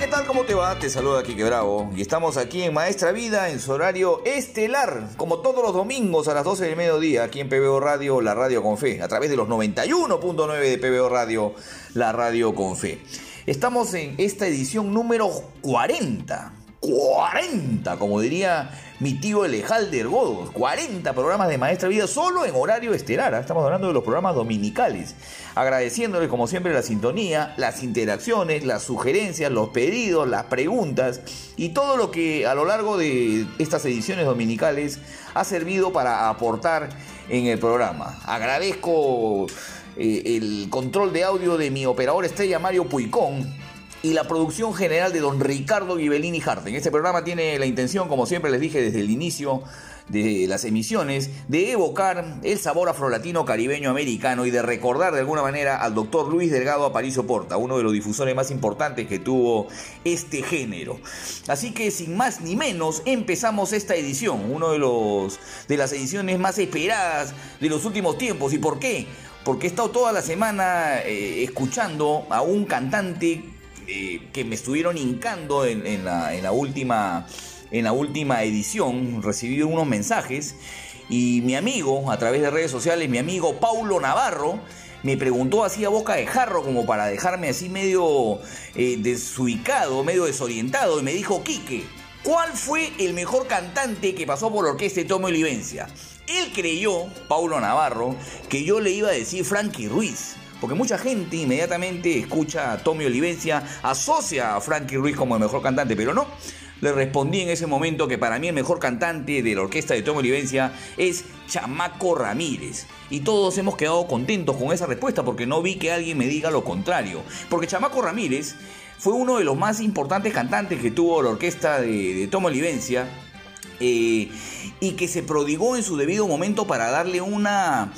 ¿Qué tal? ¿Cómo te va? Te saluda Kike Bravo y estamos aquí en Maestra Vida en su horario estelar, como todos los domingos a las 12 del mediodía, aquí en PBO Radio, la radio con fe, a través de los 91.9 de PBO Radio, la radio con fe. Estamos en esta edición número 40. 40, como diría mi tío Elejalder Godos, 40 programas de Maestra Vida solo en horario estelar. ¿ah? Estamos hablando de los programas dominicales. Agradeciéndoles como siempre la sintonía, las interacciones, las sugerencias, los pedidos, las preguntas y todo lo que a lo largo de estas ediciones dominicales ha servido para aportar en el programa. Agradezco eh, el control de audio de mi operador estrella Mario Puicón y la producción general de don Ricardo Ghibellini Harten. Este programa tiene la intención, como siempre les dije desde el inicio de las emisiones, de evocar el sabor afrolatino caribeño americano y de recordar de alguna manera al doctor Luis Delgado Aparicio Porta, uno de los difusores más importantes que tuvo este género. Así que sin más ni menos empezamos esta edición, uno de los de las ediciones más esperadas de los últimos tiempos. ¿Y por qué? Porque he estado toda la semana eh, escuchando a un cantante eh, que me estuvieron hincando en, la última en la última edición recibí unos mensajes y mi amigo, a través de redes sociales, mi amigo Paulo Navarro, me preguntó así a boca de jarro como para dejarme así medio eh, desubicado, medio desorientado y me dijo, Quique, ¿cuál fue el mejor cantante que pasó por la orquesta de Tomo Olivencia? Él creyó, Paulo Navarro, que yo le iba a decir Frankie Ruiz. Porque mucha gente inmediatamente escucha a Tommy Olivencia, asocia a Frankie Ruiz como el mejor cantante, pero no. Le respondí en ese momento que para mí el mejor cantante de la orquesta de Tommy Olivencia es Chamaco Ramírez. Y todos hemos quedado contentos con esa respuesta porque no vi que alguien me diga lo contrario. Porque Chamaco Ramírez fue uno de los más importantes cantantes que tuvo la orquesta de, de Tommy Olivencia. eh, y que se prodigó en su debido momento para darle una,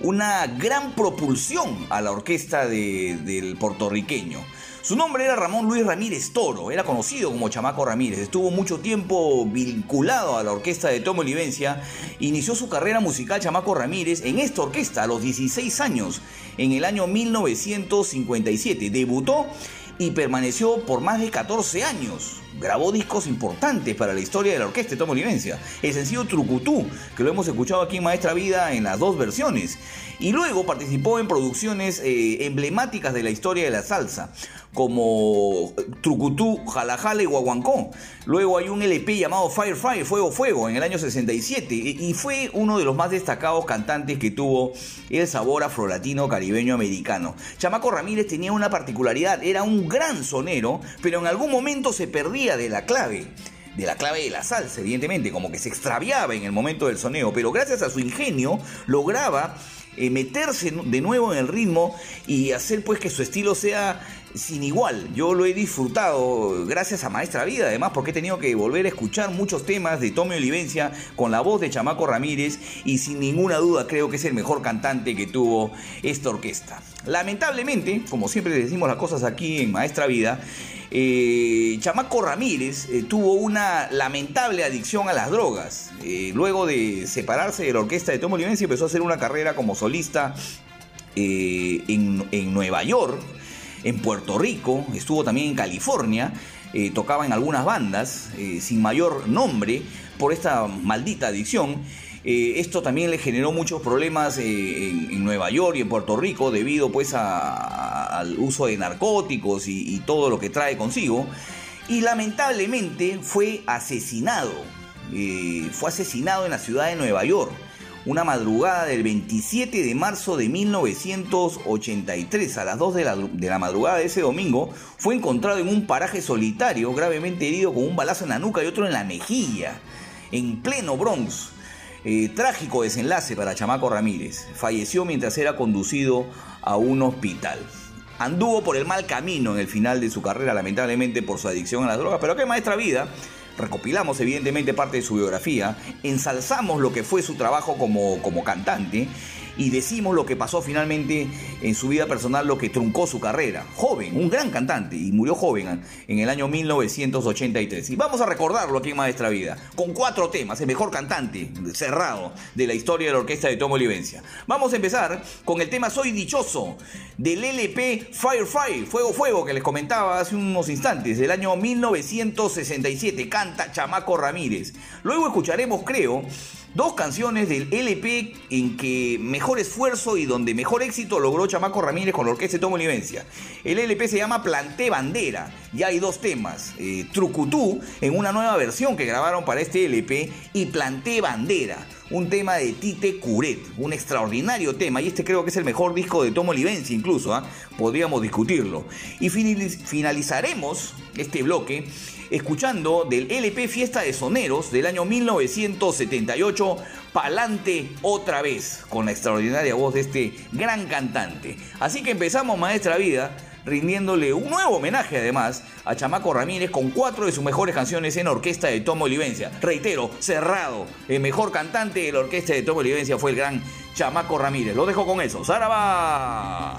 una gran propulsión a la orquesta de- del puertorriqueño. Su nombre era Ramón Luis Ramírez Toro, era conocido como Chamaco Ramírez, estuvo mucho tiempo vinculado a la orquesta de Tomo Olivencia, inició su carrera musical Chamaco Ramírez en esta orquesta a los 16 años, en el año 1957, debutó y permaneció por más de 14 años. Grabó discos importantes para la historia de la orquesta Olivencia. El sencillo Trucutú, que lo hemos escuchado aquí en Maestra Vida en las dos versiones. Y luego participó en producciones eh, emblemáticas de la historia de la salsa, como Trucutú, Jalajala y Guaguancó. Luego hay un LP llamado Fire Fire, Fuego Fuego, en el año 67. Y fue uno de los más destacados cantantes que tuvo el sabor afrolatino caribeño americano. Chamaco Ramírez tenía una particularidad, era un gran sonero, pero en algún momento se de la clave de la clave de la salsa, evidentemente, como que se extraviaba en el momento del soneo, pero gracias a su ingenio lograba eh, meterse de nuevo en el ritmo y hacer pues que su estilo sea sin igual. Yo lo he disfrutado gracias a Maestra Vida, además, porque he tenido que volver a escuchar muchos temas de Tommy Olivencia con la voz de Chamaco Ramírez y sin ninguna duda creo que es el mejor cantante que tuvo esta orquesta. Lamentablemente, como siempre decimos las cosas aquí en Maestra Vida, eh, Chamaco Ramírez eh, tuvo una lamentable adicción a las drogas. Eh, luego de separarse de la orquesta de Tomo Olivencia empezó a hacer una carrera como solista en Nueva York. En Puerto Rico, estuvo también en California, eh, tocaba en algunas bandas eh, sin mayor nombre por esta maldita adicción. Eh, esto también le generó muchos problemas en, en, Nueva York y en Puerto Rico debido pues al uso de narcóticos y, todo lo que trae consigo. Y lamentablemente fue asesinado. Eh, fue asesinado en la ciudad de Nueva York una madrugada del 27 de marzo de 1983, a las 2 de la, de la, madrugada de ese domingo, fue encontrado en un paraje solitario, gravemente herido con un balazo en la nuca y otro en la mejilla, en pleno Bronx. Eh, trágico desenlace para Chamaco Ramírez. Falleció mientras era conducido a un hospital. Anduvo por el mal camino en el final de su carrera, lamentablemente por su adicción a las drogas, pero qué maestra vida recopilamos evidentemente parte de su biografía, ensalzamos lo que fue su trabajo como, como cantante y decimos lo que pasó finalmente en su vida personal, lo que truncó su carrera. Joven, un gran cantante y murió joven en el año 1983. Y vamos a recordarlo aquí en Maestra Vida, con cuatro temas, el mejor cantante cerrado de la historia de la orquesta de Tomo Olivencia. Vamos a empezar con el tema Soy Dichoso del LP Fire Fire, Fuego Fuego, que les comentaba hace unos instantes, del año 1967. Canta Chamaco Ramírez. Luego escucharemos, creo, dos canciones del LP en que mejor esfuerzo y donde mejor éxito logró Chamaco Ramírez con la orquesta de Tomo Olivencia. El LP se llama Planté Bandera y hay dos temas, eh, Trucutú en una nueva versión que grabaron para este LP y Planté Bandera, un tema de Tite Curet, un extraordinario tema y este creo que es el mejor disco de Tomo Olivencia incluso, ¿eh? podríamos discutirlo. Y finalizaremos este bloque escuchando del LP Fiesta de Soneros del año 1978, Palante otra vez, con la extraordinaria voz de este gran cantante. Así que empezamos Maestra Vida rindiéndole un nuevo homenaje además a Chamaco Ramírez con cuatro de sus mejores canciones en orquesta de Tomo Olivencia. Reitero, cerrado, el mejor cantante de la orquesta de Tomo Olivencia fue el gran Chamaco Ramírez. Lo dejo con eso. ¡Zaraba!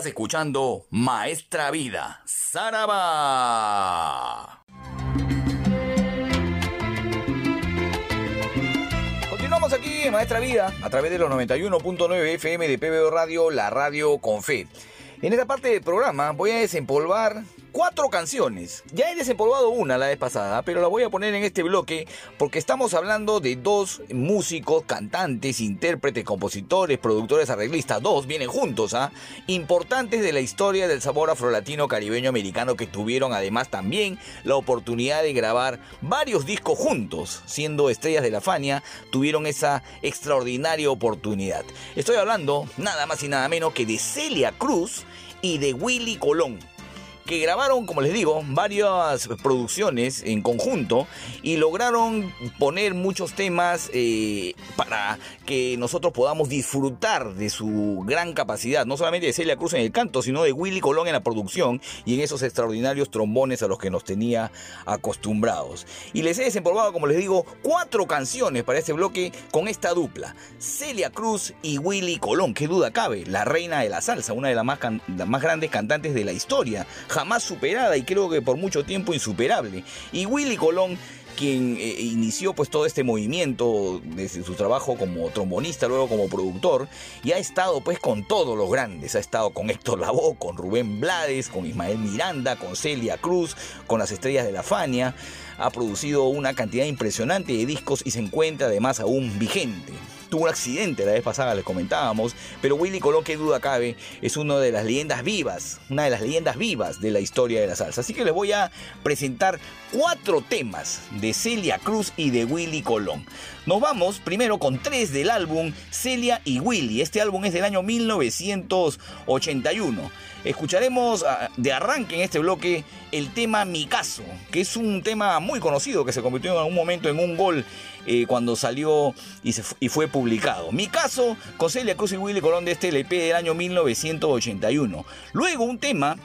Estás escuchando Maestra Vida, Saraba. Continuamos aquí en Maestra Vida a través de los 91.9 FM de PBO Radio, la radio con fe. En esta parte del programa voy a desempolvar cuatro canciones. Ya he desempolvado una la vez pasada, pero la voy a poner en este bloque porque estamos hablando de dos músicos, cantantes, intérpretes, compositores, productores, arreglistas. Dos vienen juntos, ¿ah? Importantes de la historia del sabor afrolatino caribeño americano que tuvieron además también la oportunidad de grabar varios discos juntos. Siendo estrellas de la Fania, tuvieron esa extraordinaria oportunidad. Estoy hablando nada más y nada menos que de Celia Cruz y de Willy Colón que grabaron, como les digo, varias producciones en conjunto y lograron poner muchos temas eh, para que nosotros podamos disfrutar de su gran capacidad, no solamente de Celia Cruz en el canto, sino de Willy Colón en la producción y en esos extraordinarios trombones a los que nos tenía acostumbrados. Y les he desempolvado, como les digo, cuatro canciones para este bloque con esta dupla, Celia Cruz y Willy Colón, qué duda cabe, la reina de la salsa, una de las más, las más grandes cantantes de la historia jamás superada y creo que por mucho tiempo insuperable. Y Willy Colón quien eh, inició pues todo este movimiento desde su trabajo como trombonista, luego como productor, y ha estado pues con todos los grandes, ha estado con Héctor Lavoe, con Rubén Blades, con Ismael Miranda, con Celia Cruz, con las estrellas de la Fania, ha producido una cantidad impresionante de discos y se encuentra además aún vigente tuvo un accidente la vez pasada, les comentábamos, pero Willy Colón, qué duda cabe, es una de las leyendas vivas, una de las leyendas vivas de la historia de la salsa. Así que les voy a presentar cuatro temas de Celia Cruz y de Willy Colón. Nos vamos primero con tres del álbum Celia y Willy. Este álbum es del año 1981. Escucharemos ah, de arranque en este bloque el tema Mi Caso, que es un tema muy conocido que se convirtió en algún momento en un gol eh, cuando salió y, y, fue publicado. Mi caso con Celia Cruz y Willy Colón de este LP del año 1981. Luego un tema,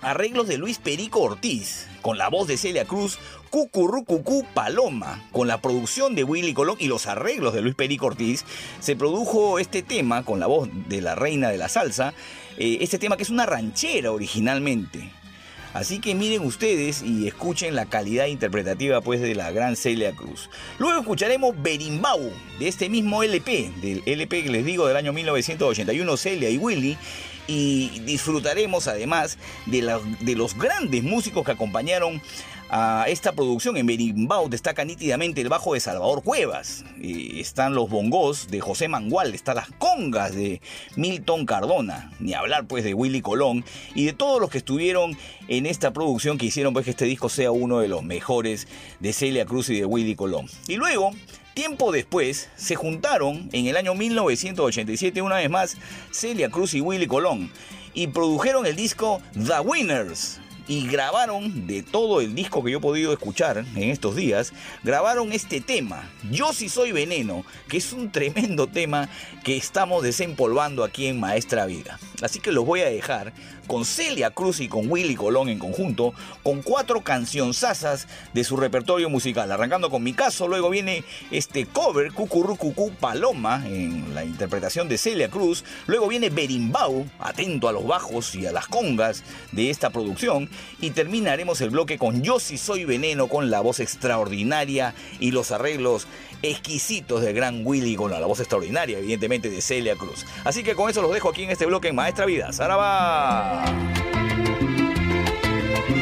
arreglos de Luis Perico Ortiz, con la voz de Celia Cruz, Cucurrucucú Paloma, con la producción de Willy Colón y los arreglos de Luis Perico Ortiz, se produjo este tema con la voz de la reina de la salsa, eh, este tema que es una ranchera originalmente. Así que miren ustedes y escuchen la calidad interpretativa pues de la gran Celia Cruz. Luego escucharemos Berimbau de este mismo LP, del LP que les digo del año 1981, Celia y Willy. Y disfrutaremos además de, de los grandes músicos que acompañaron a esta producción. En Berimbau destaca nítidamente el bajo de Salvador Cuevas. están los bongos de José Mangual, están las congas de Milton Cardona. Ni hablar pues de Willy Colón y de todos los que estuvieron en esta producción que hicieron pues que este disco sea uno de los mejores de Celia Cruz y de Willy Colón. Y luego Tiempo después se juntaron en el año 1987 una vez más Celia Cruz y Willy Colón y produjeron el disco The Winners, y grabaron de todo el disco que yo he podido escuchar en estos días, grabaron este tema, Yo si soy veneno, que es un tremendo tema que estamos desempolvando aquí en Maestra Vida. Así que los voy a dejar con Celia Cruz y con Willy Colón en conjunto, con cuatro cancionzasas de su repertorio musical. Arrancando con mi caso, luego viene este cover, Cucurrucucú Paloma, en la interpretación de Celia Cruz. Luego viene Berimbau, atento a los bajos y a las congas de esta producción. Y terminaremos el bloque con Yo si soy veneno, con la voz extraordinaria y los arreglos exquisitos del gran Willy con la voz extraordinaria, evidentemente, de Celia Cruz. Así que con eso los dejo aquí en este bloque en Maestra Vida. ¡Saraba! Pelean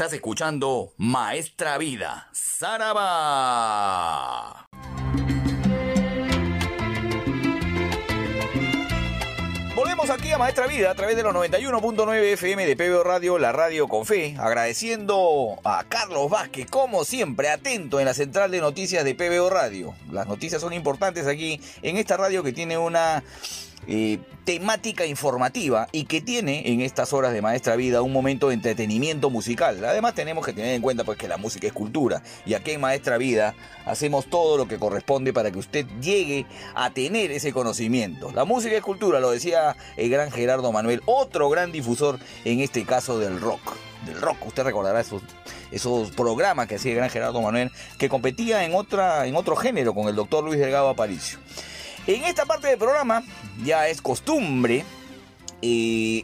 Estás escuchando Maestra Vida, Saraba. Volvemos aquí a Maestra Vida a través de los 91.9 FM de PBO Radio, la radio con fe, agradeciendo a Carlos Vázquez, como siempre, atento en la central de noticias de PBO Radio. Las noticias son importantes aquí en esta radio que tiene una eh, temática informativa y que tiene en estas horas de Maestra Vida un momento de entretenimiento musical. Además tenemos que tener en cuenta pues que la música es cultura y aquí en Maestra Vida hacemos todo lo que corresponde para que usted llegue a tener ese conocimiento. La música es cultura, lo decía el gran Gerardo Manuel, otro gran difusor en este caso del rock. Del rock, usted recordará esos, esos programas que hacía el gran Gerardo Manuel, que competía en, otra, en otro género con el doctor Luis Delgado Aparicio. En esta parte del programa ya es costumbre,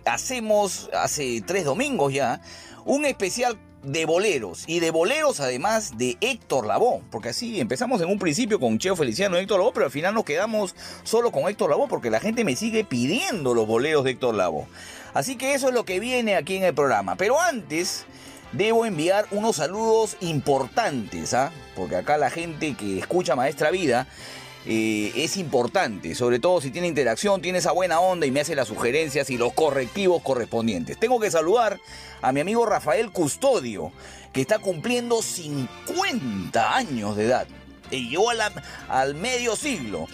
hacemos hace tres domingos ya un especial de boleros y de boleros además de Héctor Lavoe, porque así empezamos en un principio con Cheo Feliciano y Héctor Lavoe, pero al final nos quedamos solo con Héctor Lavoe porque la gente me sigue pidiendo los boleros de Héctor Lavoe. Así que eso es lo que viene aquí en el programa. Pero antes debo enviar unos saludos importantes, ¿ah? porque acá la gente que escucha Maestra Vida eh, es importante, sobre todo si tiene interacción, tiene esa buena onda y me hace las sugerencias y los correctivos correspondientes. Tengo que saludar a mi amigo Rafael Custodio, que está cumpliendo 50 años de edad. Y yo al medio siglo.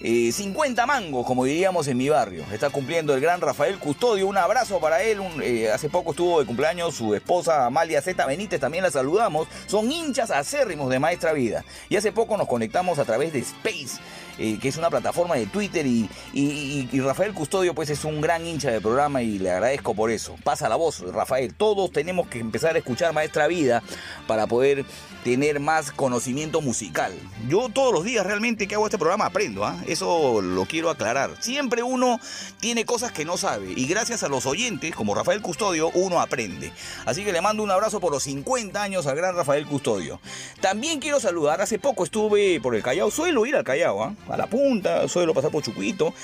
50 eh, mangos, como diríamos en mi barrio. Está cumpliendo el gran Rafael Custodio. Un abrazo para él. Eh, hace poco estuvo de cumpleaños su esposa Amalia Z Benítez. También la saludamos. Son hinchas acérrimos de Maestra Vida. Y hace poco nos conectamos a través de Space. Eh, que es una plataforma de Twitter y, y, Rafael Custodio pues es un gran hincha del programa y le agradezco por eso. Pasa la voz, Rafael. Todos tenemos que empezar a escuchar Maestra Vida para poder tener más conocimiento musical. Yo todos los días realmente que hago este programa aprendo, ¿ah? eso lo quiero aclarar. Siempre uno tiene cosas que no sabe y gracias a los oyentes, como Rafael Custodio, uno aprende. Así que le mando un abrazo por los 50 años al gran Rafael Custodio. También quiero saludar, hace poco estuve por el Callao, suelo ir al Callao, ¿ah? A la punta, suelo pasar por Chucuito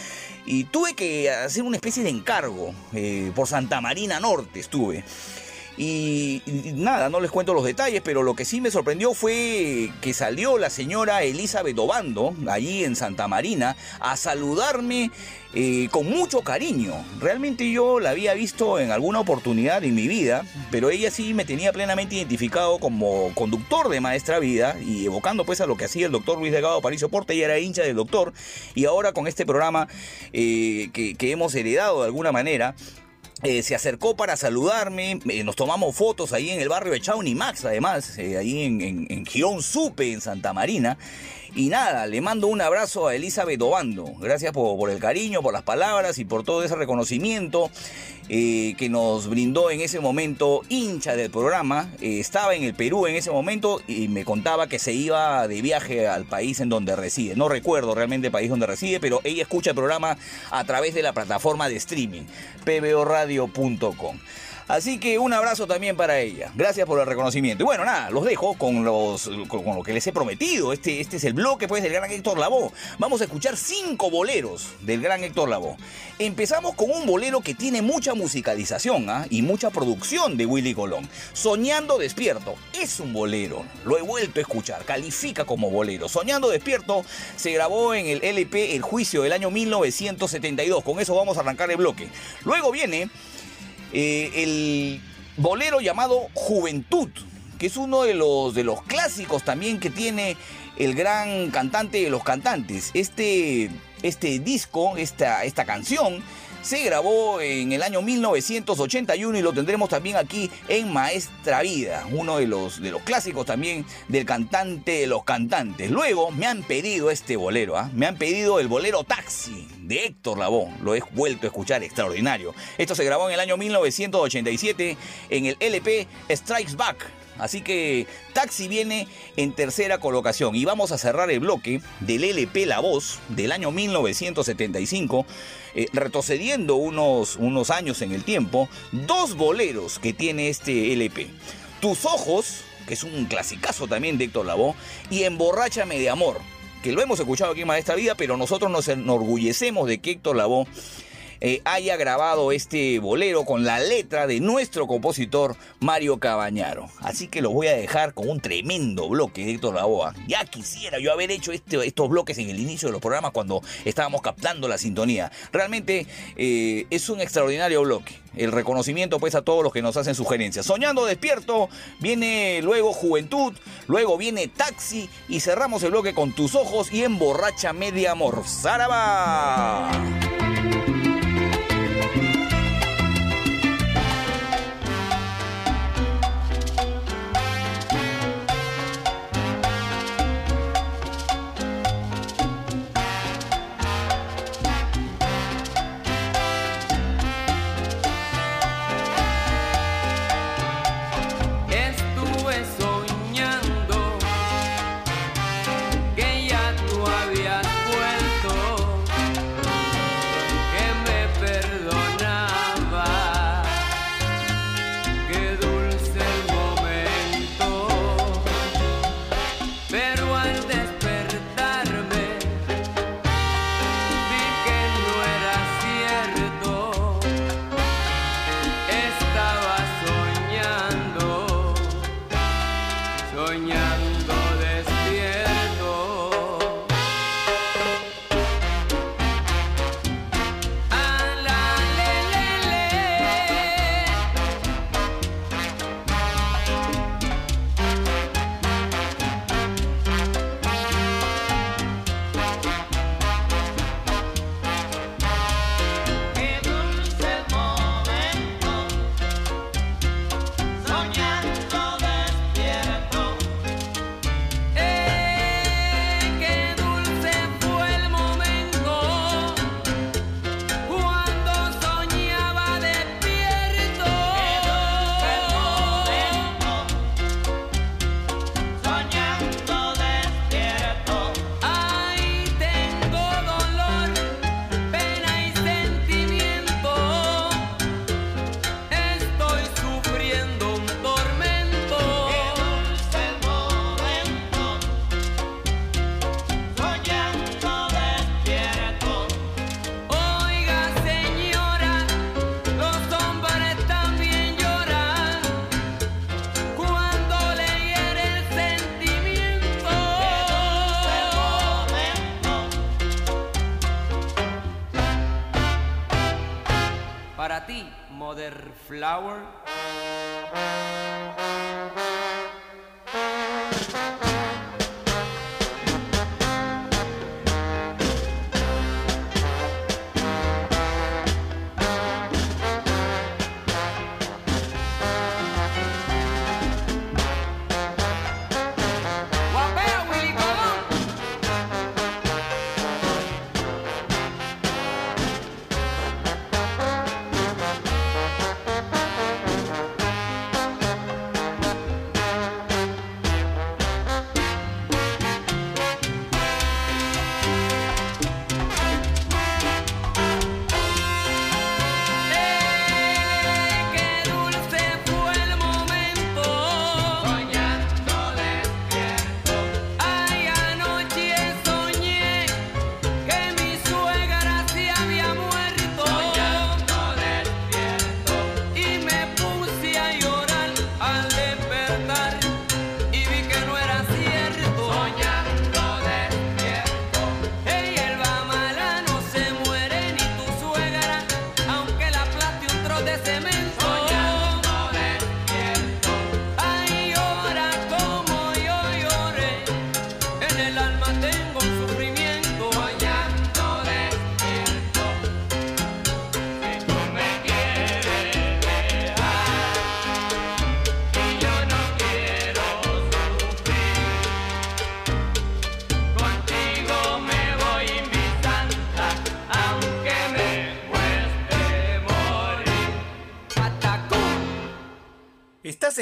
y tuve que hacer una especie de encargo eh, por Santa Marina Norte estuve. Y, nada, no les cuento los detalles, pero lo que sí me sorprendió fue que salió la señora Elizabeth Obando, allí en Santa Marina, a saludarme eh, con mucho cariño. Realmente yo la había visto en alguna oportunidad en mi vida, pero ella sí me tenía plenamente identificado como conductor de Maestra Vida y evocando pues a lo que hacía el doctor Luis Delgado Paricio Porte, ella era hincha del doctor y ahora con este programa eh, que, que hemos heredado de alguna manera, eh, se acercó para saludarme, eh, nos tomamos fotos ahí en el barrio de Chauni Max, además, eh, ahí en, en, en Supe, en Santa Marina. Y nada, le mando un abrazo a Elizabeth Obando. Gracias por, el cariño, por las palabras y por todo ese reconocimiento eh, que nos brindó en ese momento hincha del programa. Eh, estaba en el Perú en ese momento y me contaba que se iba de viaje al país en donde reside. No recuerdo realmente el país donde reside, pero ella escucha el programa a través de la plataforma de streaming, pboradio.com. Así que un abrazo también para ella. Gracias por el reconocimiento. Y bueno, nada, los dejo con, lo que les he prometido. Este, este es el bloque pues, del gran Héctor Lavoe. Vamos a escuchar cinco boleros del gran Héctor Lavoe. Empezamos con un bolero que tiene mucha musicalización ¿ah? y mucha producción de Willy Colón. Soñando despierto. Es un bolero. Lo he vuelto a escuchar. Califica como bolero. Soñando despierto se grabó en el LP El Juicio del año 1972. Con eso vamos a arrancar el bloque. Luego viene eh, el bolero llamado Juventud, que es uno de los, de los clásicos también que tiene el gran cantante de los cantantes. Este, este disco, esta, esta canción, se grabó en el año 1981 y lo tendremos también aquí en Maestra Vida, uno de los, de los clásicos también del cantante de los cantantes. Luego me han pedido este bolero, ¿ah? me han pedido el bolero Taxi de Héctor Lavoe, lo he vuelto a escuchar, extraordinario. Esto se grabó en el año 1987 en el LP Strikes Back Así que Taxi viene en tercera colocación y vamos a cerrar el bloque del LP La Voz del año 1975, eh, retrocediendo unos, unos años en el tiempo, dos boleros que tiene este LP. Tus ojos, que es un clasicazo también de Héctor Lavoe, y Emborráchame de Amor, que lo hemos escuchado aquí en Maestra Vida, pero nosotros nos enorgullecemos de que Héctor Lavoe eh, haya grabado este bolero con la letra de nuestro compositor Mario Cabañaro. Así que lo voy a dejar con un tremendo bloque de Héctor Lavoe. Ya quisiera yo haber hecho este, estos bloques en el inicio de los programas cuando estábamos captando la sintonía. Realmente eh, es un extraordinario bloque. El reconocimiento pues a todos los que nos hacen sugerencias. Soñando despierto, viene luego Juventud, luego viene Taxi y cerramos el bloque con Tus ojos y Emborracha Media Amor. ¡Zaraba! soñando. power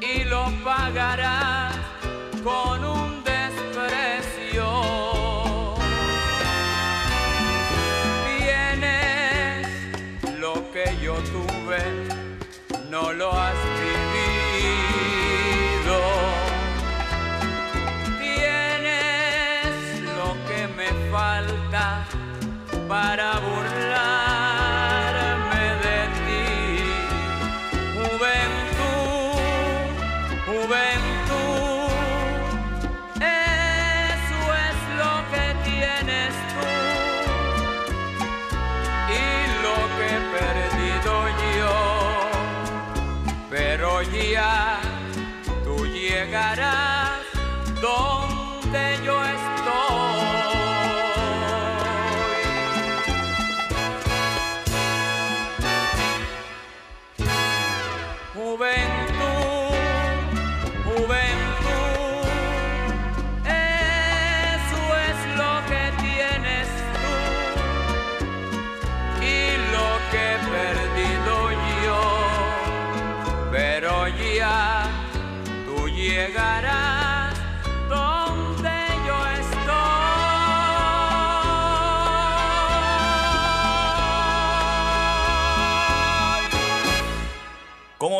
y lo pagará con un And you're.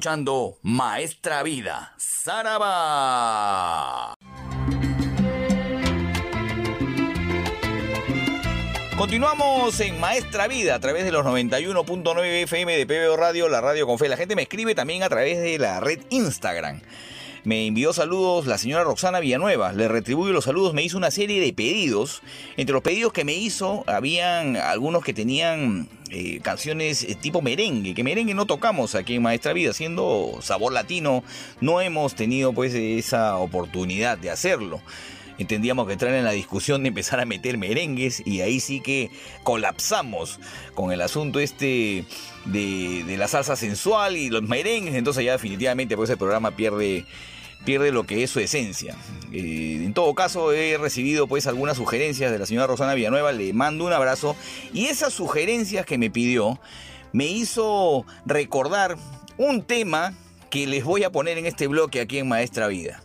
Escuchando Maestra Vida, Saraba. Continuamos en Maestra Vida a través de los 91.9 FM de PBO Radio, la radio con fe. La gente me escribe también a través de la red Instagram. Me envió saludos la señora Roxana Villanueva. Le retribuyo los saludos. Me hizo una serie de pedidos. Entre los pedidos que me hizo, habían algunos que tenían eh, canciones eh, tipo merengue. Que merengue no tocamos aquí en Maestra Vida. Siendo sabor latino, no hemos tenido pues esa oportunidad de hacerlo entendíamos que entrar en la discusión de empezar a meter merengues y ahí sí que colapsamos con el asunto este de, de la salsa sensual y los merengues, entonces ya definitivamente pues el programa pierde pierde lo que es su esencia. Eh, en todo caso, he recibido pues algunas sugerencias de la señora Rosana Villanueva, le mando un abrazo y esas sugerencias que me pidió me hizo recordar un tema que les voy a poner en este bloque aquí en Maestra Vida.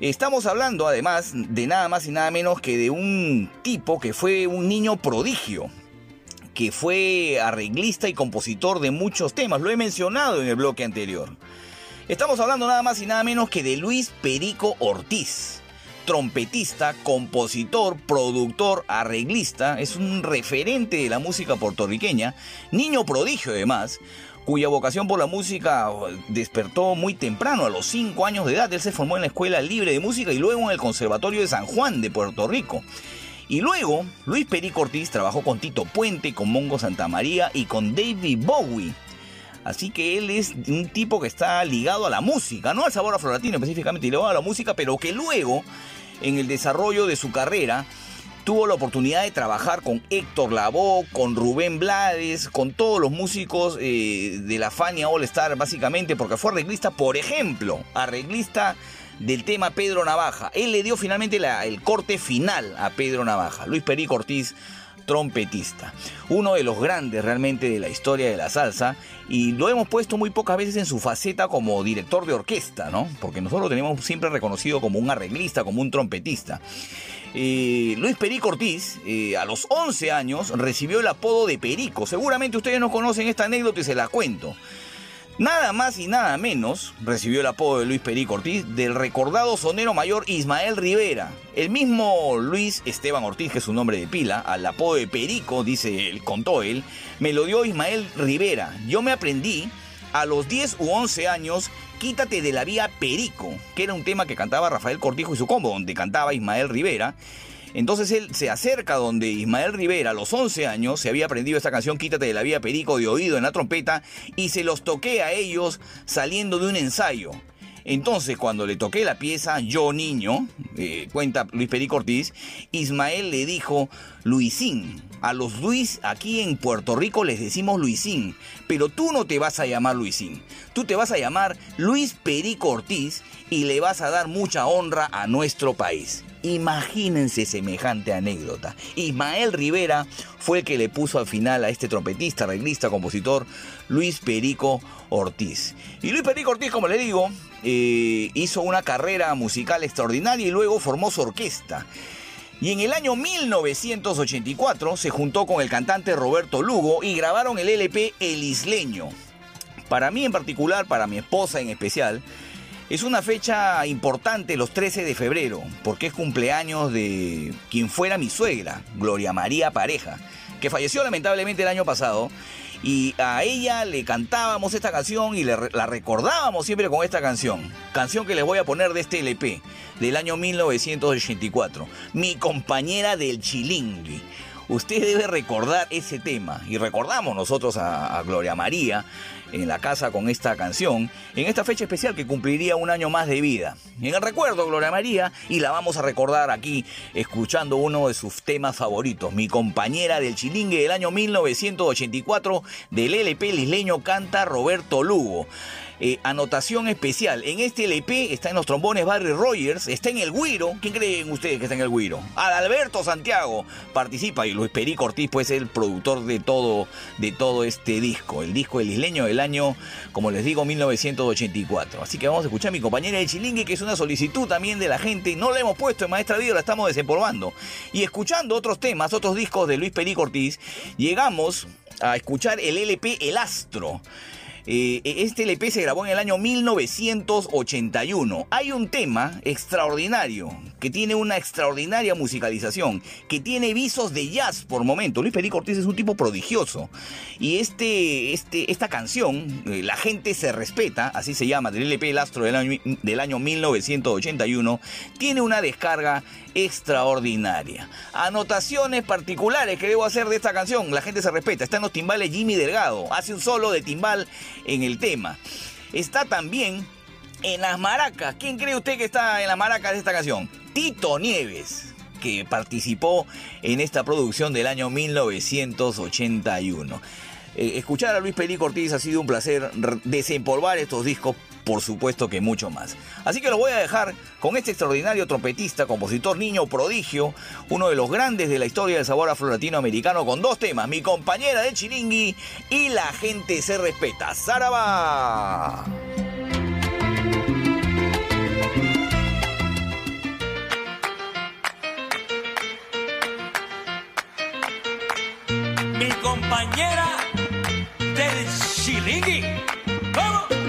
Estamos hablando además de nada más y nada menos que de un tipo que fue un niño prodigio, que fue arreglista y compositor de muchos temas, lo he mencionado en el bloque anterior. Estamos hablando nada más y nada menos que de Luis Perico Ortiz, trompetista, compositor, productor, arreglista, es un referente de la música puertorriqueña, niño prodigio además, cuya vocación por la música despertó muy temprano, a los 5 años de edad. Él se formó en la Escuela Libre de Música y luego en el Conservatorio de San Juan de Puerto Rico. Y luego, Luis Perico Ortiz trabajó con Tito Puente, con Mongo Santamaría y con David Bowie. Así que él es un tipo que está ligado a la música, no al sabor afrolatino específicamente, ligado a la música, pero que luego, en el desarrollo de su carrera, tuvo la oportunidad de trabajar con Héctor Lavoe, con Rubén Blades, con todos los músicos eh, de la Fania All Star, básicamente, porque fue arreglista, por ejemplo, arreglista del tema Pedro Navaja. Él le dio finalmente el corte final a Pedro Navaja. Luis Perico Ortiz, trompetista. Uno de los grandes realmente de la historia de la salsa y lo hemos puesto muy pocas veces en su faceta como director de orquesta, ¿no? Porque nosotros lo tenemos siempre reconocido como un arreglista, como un trompetista. Luis Perico Ortiz, eh, a los 11 años, recibió el apodo de Perico. Seguramente ustedes no conocen esta anécdota y se la cuento. Nada más y nada menos recibió el apodo de Luis Perico Ortiz del recordado sonero mayor Ismael Rivera. El mismo Luis Esteban Ortiz, que es su nombre de pila, al apodo de Perico, dice él, contó él, me lo dio Ismael Rivera. Yo me aprendí a los 10 u 11 años, Quítate de la vía Perico, que era un tema que cantaba Rafael Cortijo y su combo, donde cantaba Ismael Rivera. Entonces él se acerca donde Ismael Rivera a los 11 años se había aprendido esta canción Quítate de la vía Perico de oído en la trompeta y se los toqué a ellos saliendo de un ensayo. Entonces, cuando le toqué la pieza, yo niño, eh, cuenta Luis Perico Ortiz, Ismael le dijo Luisín. A los Luis aquí en Puerto Rico les decimos Luisín, pero tú no te vas a llamar Luisín. Tú te vas a llamar Luis Perico Ortiz y le vas a dar mucha honra a nuestro país. Imagínense semejante anécdota. Ismael Rivera fue el que le puso al final a este trompetista, arreglista, compositor Luis Perico Ortiz. Y Luis Perico Ortiz, como le digo, eh, hizo una carrera musical extraordinaria y luego formó su orquesta. Y en el año 1984 se juntó con el cantante Roberto Lugo y grabaron el LP El Isleño. Para mí en particular, para mi esposa en especial, es una fecha importante los 13 de febrero, porque es cumpleaños de quien fuera mi suegra, Gloria María Pareja, que falleció lamentablemente el año pasado. Y a ella le cantábamos esta canción y le- la recordábamos siempre con esta canción. Canción que les voy a poner de este LP del año 1984. Mi compañera del Chilingui. Usted debe recordar ese tema. Y recordamos nosotros a, a Gloria María en la casa con esta canción, en esta fecha especial que cumpliría un año más de vida. En el recuerdo, Gloria María, y la vamos a recordar aquí escuchando uno de sus temas favoritos, mi compañera del chilingue del año 1984 del LP Lisleño canta Roberto Lugo. Eh, anotación especial. En este LP está en los trombones Barry Rogers, está en el Guiro. ¿Quién creen ustedes que está en el Guiro? Adalberto Santiago participa y Luis Perico Ortiz pues es el productor de todo, de todo este disco. El disco El Isleño del año, como les digo, 1984. Así que vamos a escuchar a mi compañera de Chilingue, que es una solicitud también de la gente. No la hemos puesto en Maestra Vida, la estamos desempolvando. Y escuchando otros temas, otros discos de Luis Perico Ortiz, llegamos a escuchar el LP El Astro. Eh, este LP se grabó en el año 1981. Hay un tema extraordinario, que tiene una extraordinaria musicalización, que tiene visos de jazz por momento. Luis Perico Ortiz es un tipo prodigioso. Y este, este, esta canción, eh, La gente se respeta, así se llama, del LP El Astro del año, del año 1981, tiene una descarga extraordinaria. Anotaciones particulares que debo hacer de esta canción. La gente se respeta. Está en los timbales Jimmy Delgado. Hace un solo de timbal en el tema. Está también en las maracas. ¿Quién cree usted que está en las maracas de esta canción? Tito Nieves que participó en esta producción del año 1981. Eh, escuchar a Luis Perico Ortiz ha sido un placer desempolvar estos discos, por supuesto que mucho más. Así que lo voy a dejar con este extraordinario trompetista, compositor niño prodigio, uno de los grandes de la historia del sabor afro latinoamericano, con dos temas, mi compañera de chiringui y la gente se respeta. ¡Zaraba! mi compañera del Chilingui. ¡Vamos!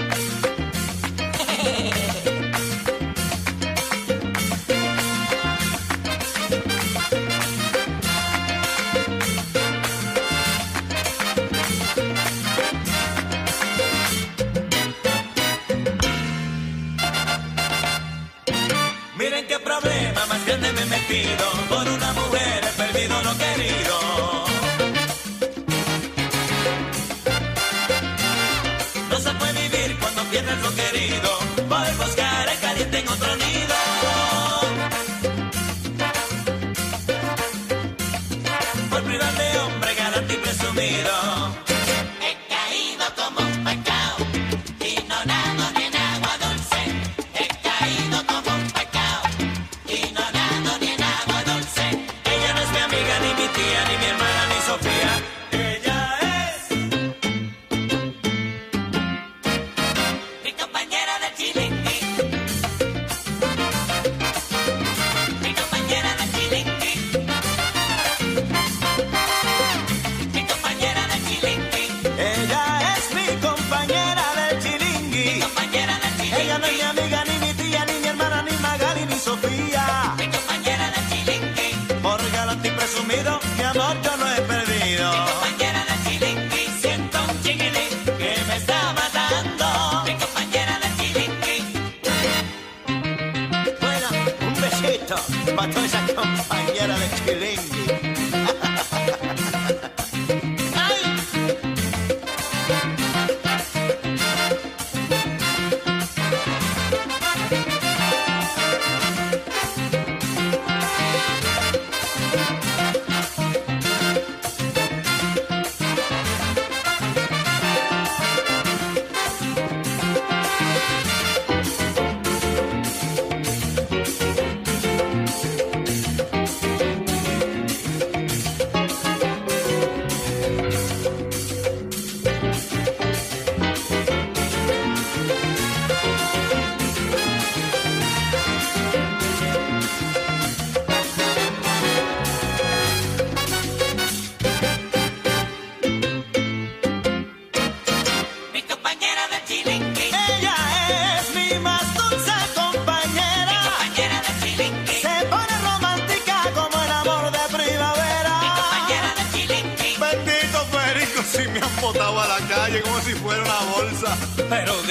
Por una mujer he perdido lo querido.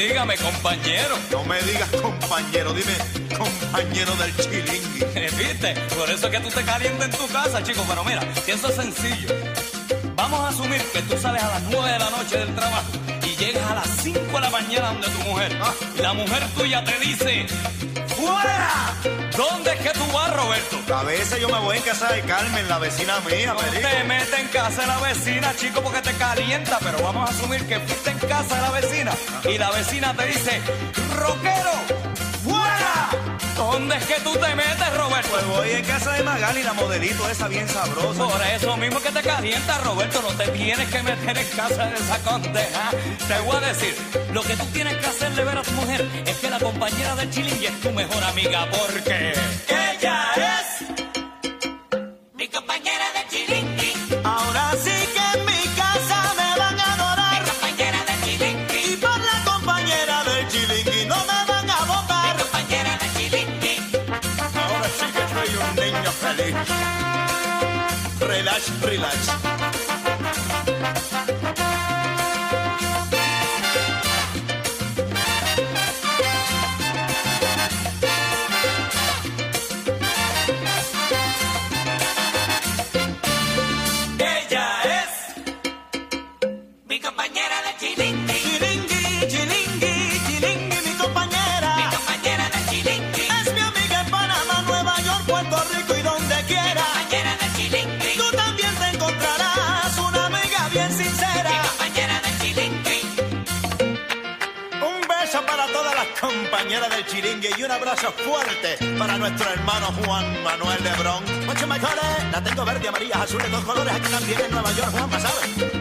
Dígame, compañero. No me digas compañero, dime compañero del chilingui. ¿Viste? Por eso es que tú te calientas en tu casa, chico. Pero mira, que eso es sencillo. Vamos a asumir que tú sales a las 9 de la noche del trabajo y llegas a las 5 de la mañana donde tu mujer. Y la mujer tuya te dice: ¡Fuera! ¿Dónde es que tú vas, Roberto? A veces yo me voy en casa de Carmen, la vecina mía, perico. Te metes en casa de la vecina, chico, porque te calienta, pero vamos a asumir que fuiste en casa de la vecina y la vecina te dice, rockero. ¿Dónde es que tú te metes, Roberto? Pues voy en casa de Magali, la modelito esa bien sabrosa. Por eso mismo que te calienta, Roberto, no te tienes que meter en casa de esa condena. Te voy a decir, lo que tú tienes que hacer de ver a tu mujer es que la compañera del chilingue es tu mejor amiga, porque ella es... Relax, relax. Abrazo fuerte para nuestro hermano Juan Manuel de Bron. Muchos mejores, la tengo verde, amarilla, azul de dos colores, aquí también en Nueva York, Juan, ¿sabes?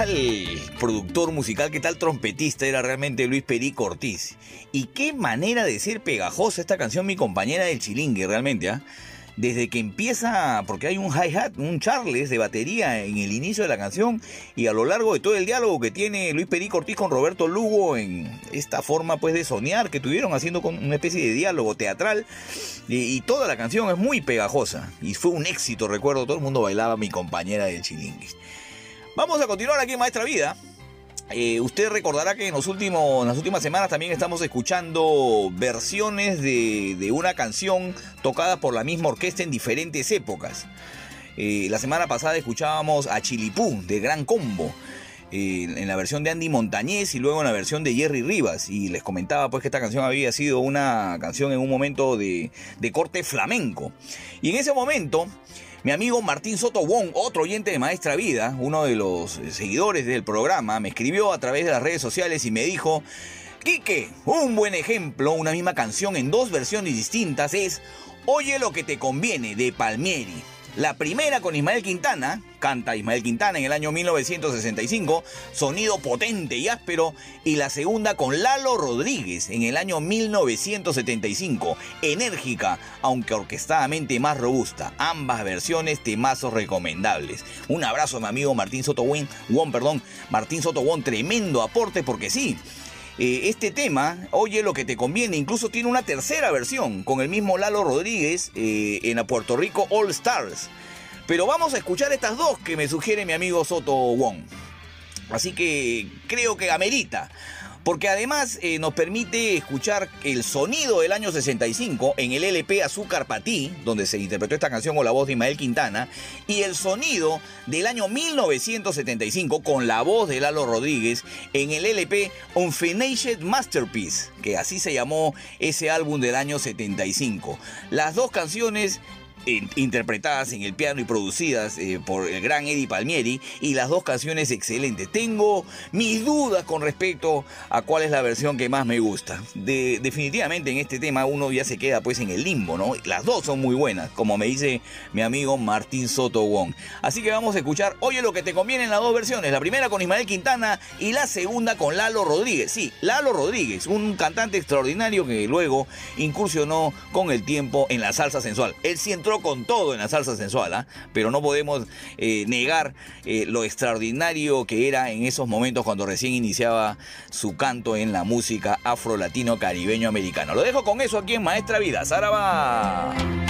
Tal productor musical, qué tal trompetista era realmente Luis Perico Ortiz? Y qué manera de ser pegajosa esta canción, mi compañera del chilingue, realmente, ¿ah? Desde que empieza, porque hay un hi-hat, un charles de batería en el inicio de la canción y a lo largo de todo el diálogo que tiene Luis Perico Ortiz con Roberto Lugo en esta forma pues de soñar que tuvieron haciendo con una especie de diálogo teatral y, y toda la canción es muy pegajosa y fue un éxito, recuerdo, todo el mundo bailaba mi compañera del chilingue. Vamos a continuar aquí en Maestra Vida. Eh, usted recordará que en, los últimos, en las últimas semanas también estamos escuchando versiones de, de una canción tocada por la misma orquesta en diferentes épocas. Eh, la semana pasada escuchábamos a Chilipú de Gran Combo. eh, en la versión de Andy Montañez y luego en la versión de Jerry Rivas. Y les comentaba pues que esta canción había sido una canción en un momento de, de corte flamenco. Y en ese momento, mi amigo Martín Soto Wong, otro oyente de Maestra Vida, uno de los eh, seguidores del programa, me escribió a través de las redes sociales y me dijo, Quique, un buen ejemplo, una misma canción en dos versiones distintas es Oye lo que te conviene de Palmieri. La primera con Ismael Quintana, canta Ismael Quintana en el año 1965, sonido potente y áspero, y la segunda con Lalo Rodríguez en el año 1975, enérgica, aunque orquestadamente más robusta. Ambas versiones temazos recomendables. Un abrazo a mi amigo Martín Soto Won, Won, perdón, Martín Soto Won, tremendo aporte porque sí. Eh, este tema, Oye lo que te conviene, incluso tiene una tercera versión con el mismo Lalo Rodríguez eh, en la Puerto Rico All Stars. Pero vamos a escuchar estas dos que me sugiere mi amigo Soto Wong. Así que creo que amerita. Porque además eh, nos permite escuchar el sonido del año 65 en el LP Azúcar Patí, donde se interpretó esta canción con la voz de Ismael Quintana, y el sonido del año 1975 con la voz de Lalo Rodríguez en el LP Unfinished Masterpiece, que así se llamó ese álbum del año 75. Las dos canciones interpretadas en el piano y producidas eh, por el gran Eddie Palmieri y las dos canciones excelentes. Tengo mis dudas con respecto a cuál es la versión que más me gusta. De- definitivamente en este tema uno ya se queda pues en el limbo, ¿no? Las dos son muy buenas, como me dice mi amigo Martín Soto Wong. Así que vamos a escuchar, oye lo que te conviene en las dos versiones, la primera con Ismael Quintana y la segunda con Lalo Rodríguez. Sí, Lalo Rodríguez, un cantante extraordinario que luego incursionó con el tiempo en la salsa sensual. Él sí con todo en la salsa sensual, ¿ah? pero no podemos eh, negar eh, lo extraordinario que era en esos momentos cuando recién iniciaba su canto en la música afro-latino caribeño americano. Lo dejo con eso aquí en Maestra Vida. Saraba. De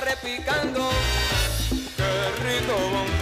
repicando. Qué rico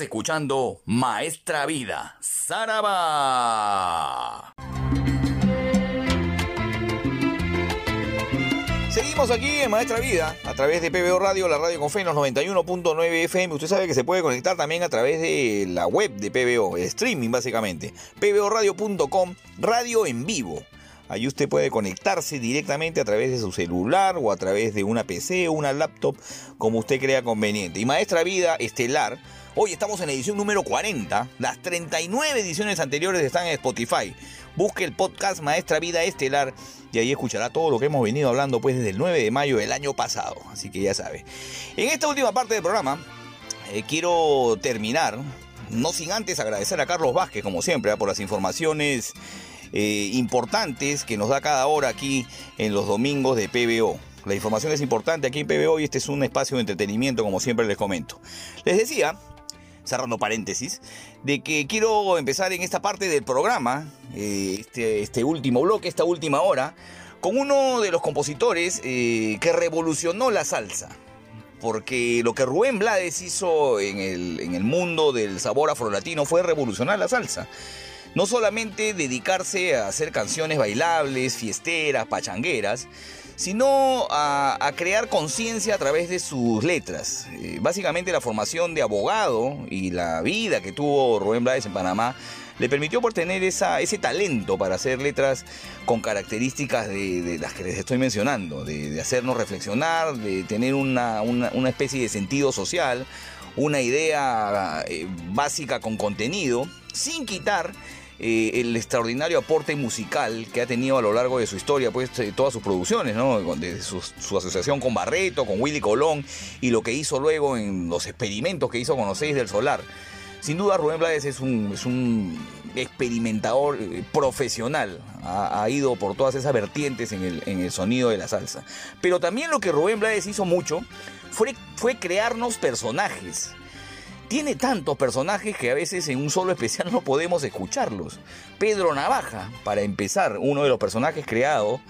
Escuchando Maestra Vida, Saraba. Seguimos aquí en Maestra Vida a través de PBO Radio, la radio con fe en los 91.9 FM. Usted sabe que se puede conectar también a través de la web de PBO, streaming básicamente. pboradio.com, radio en vivo. Ahí usted puede conectarse directamente a través de su celular o a través de una PC o una laptop, como usted crea conveniente. Y Maestra Vida Estelar, hoy estamos en la edición número 40. Las 39 ediciones anteriores están en Spotify. Busque el podcast Maestra Vida Estelar y ahí escuchará todo lo que hemos venido hablando pues desde el 9 de mayo del año pasado. Así que ya sabe. En esta última parte del programa eh, quiero terminar, no sin antes agradecer a Carlos Vázquez, como siempre, ¿ah? por las informaciones eh, importantes que nos da cada hora aquí en los domingos de PBO. La información es importante aquí en PBO y este es un espacio de entretenimiento, como siempre les comento. Les decía cerrando paréntesis, de que quiero empezar en esta parte del programa, eh, este, este último bloque, esta última hora, con uno de los compositores eh, que revolucionó la salsa. Porque lo que Rubén Blades hizo en el, en el mundo del sabor afrolatino fue revolucionar la salsa. No solamente dedicarse a hacer canciones bailables, fiesteras, pachangueras, sino a, crear conciencia a través de sus letras. Eh, básicamente la formación de abogado y la vida que tuvo Rubén Blades en Panamá le permitió por tener ese talento para hacer letras con características de, las que les estoy mencionando, de, hacernos reflexionar, de tener una especie de sentido social, una idea eh, básica con contenido, sin quitar eh, el extraordinario aporte musical que ha tenido a lo largo de su historia, pues eh, todas sus producciones, ¿no? De su, asociación con Barreto, con Willy Colón y lo que hizo luego en los experimentos que hizo con los seis del solar. Sin duda Rubén Blades es un, es un experimentador eh, profesional, ha, ha ido por todas esas vertientes en el, en el sonido de la salsa. Pero también lo que Rubén Blades hizo mucho fue, fue crearnos personajes tiene tantos personajes que a veces en un solo especial no podemos escucharlos. Pedro Navaja, para empezar, uno de los personajes creados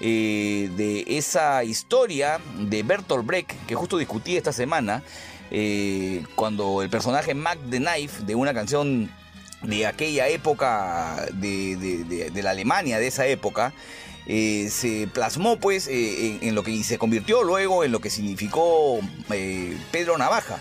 eh, de esa historia de Bertolt Brecht, que justo discutí esta semana, eh, cuando el personaje Mac the Knife, de una canción de aquella época, de, la Alemania de esa época, eh, se plasmó pues en, lo que se convirtió luego en lo que significó Pedro Navaja.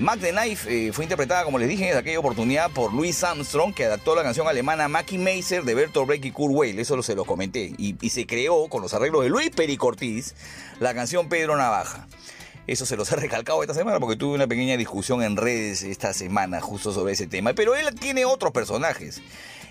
Mac the Knife eh, fue interpretada, como les dije, en aquella oportunidad por Louis Armstrong, que adaptó la canción alemana Mackie Meiser de Bertolt Brecht y Kurt Weill, eso se lo comenté, y, se creó con los arreglos de Luis Pericortiz la canción Pedro Navaja. Eso se los he recalcado esta semana porque tuve una pequeña discusión en redes esta semana justo sobre ese tema. Pero él tiene otros personajes.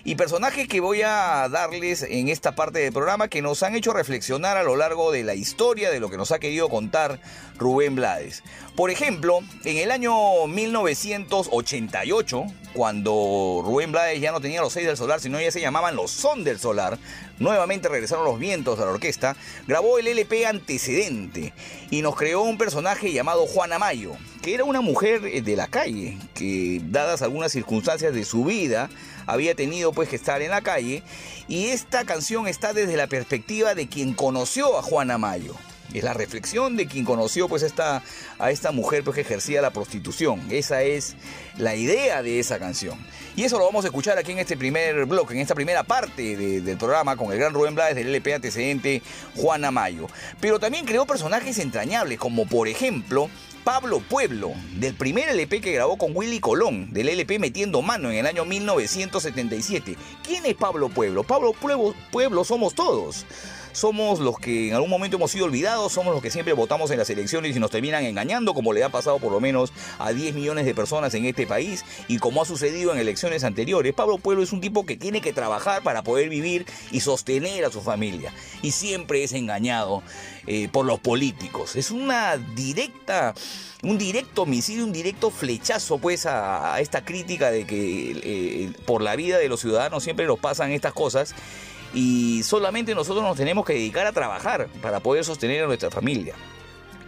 Y personajes que voy a darles en esta parte del programa que nos han hecho reflexionar a lo largo de la historia de lo que nos ha querido contar Rubén Blades. Por ejemplo, en el año 1988, cuando Rubén Blades ya no tenía los seis del solar, sino ya se llamaban los son del solar, nuevamente regresaron los vientos a la orquesta, grabó el LP Antecedente y nos creó un personaje llamado Juana Mayo, que era una mujer de la calle, que dadas algunas circunstancias de su vida, había tenido pues que estar en la calle y esta canción está desde la perspectiva de quien conoció a Juana Mayo. Es la reflexión de quien conoció pues esta, a esta mujer pues, que ejercía la prostitución. Esa es la idea de esa canción. Y eso lo vamos a escuchar aquí en este primer bloque, en esta primera parte de, del programa con el gran Rubén Blades del LP antecedente Juana Mayo. Pero también creó personajes entrañables como por ejemplo Pablo Pueblo, del primer LP que grabó con Willy Colón, del LP Metiendo Mano en el año 1977. ¿Quién es Pablo Pueblo? Pablo Pueblo, Pueblo somos todos. Somos los que en algún momento hemos sido olvidados, somos los que siempre votamos en las elecciones y nos terminan engañando, como le ha pasado por lo menos a 10 millones de personas en este país y como ha sucedido en elecciones anteriores. Pablo Pueblo es un tipo que tiene que trabajar para poder vivir y sostener a su familia y siempre es engañado eh, por los políticos. Es una directa un directo homicidio, un directo flechazo pues a, esta crítica de que eh, por la vida de los ciudadanos siempre nos pasan estas cosas y solamente nosotros nos tenemos que dedicar a trabajar para poder sostener a nuestra familia.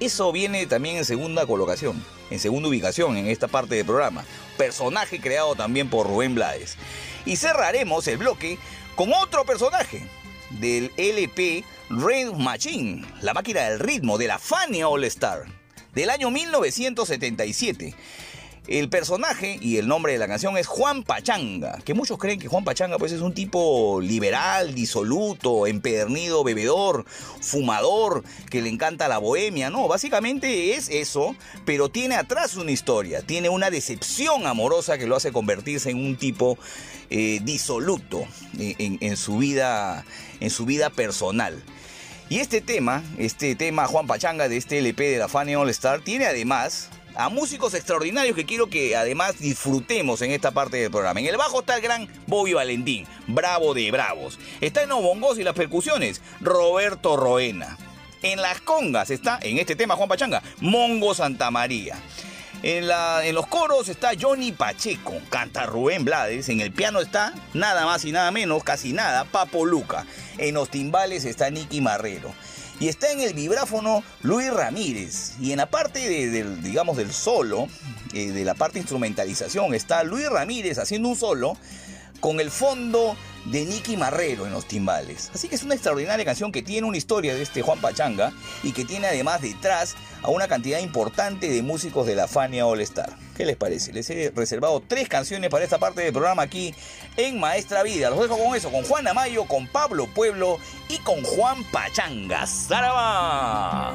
Eso viene también en segunda colocación, en segunda ubicación en esta parte del programa. Personaje creado también por Rubén Blades. Y cerraremos el bloque con otro personaje del LP Red Machine, la máquina del ritmo de la Fania All Star, del año 1977. El personaje y el nombre de la canción es Juan Pachanga, que muchos creen que Juan Pachanga pues es un tipo liberal, disoluto, empedernido, bebedor, fumador, que le encanta la bohemia. No, básicamente es eso, pero tiene atrás una historia, tiene una decepción amorosa que lo hace convertirse en un tipo eh, disoluto eh, en, en su vida, en su vida personal. Y este tema, este tema Juan Pachanga de este LP de la Fanny All Star, tiene además a músicos extraordinarios que quiero que además disfrutemos en esta parte del programa. En el bajo está el gran Bobby Valentín, bravo de bravos. Está en los bongos y las percusiones, Roberto Roena. En las congas está, en este tema Juan Pachanga, Mongo Santa María. En, la- en los coros está Johnny Pacheco, canta Rubén Blades. En el piano está nada más y nada menos, casi nada, Papo Luca. En los timbales está Nicky Marrero. Y está en el vibráfono Luis Ramírez. Y en la parte de- del, digamos, del solo, eh, de la parte instrumentalización, está Luis Ramírez haciendo un solo con el fondo de Nicky Marrero en los timbales. Así que es una extraordinaria canción que tiene una historia de este Juan Pachanga y que tiene además detrás a una cantidad importante de músicos de la Fania All Star. ¿Qué les parece? Les he reservado tres canciones para esta parte del programa aquí en Maestra Vida. Los dejo con eso, con Juan Amayo, con Pablo Pueblo y con Juan Pachanga. ¡Zaraba!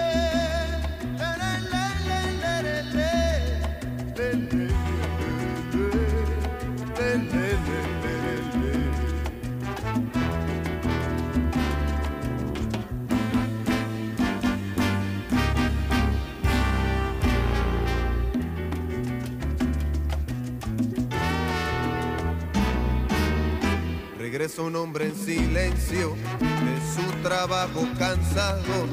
Silencio de su trabajo cansado.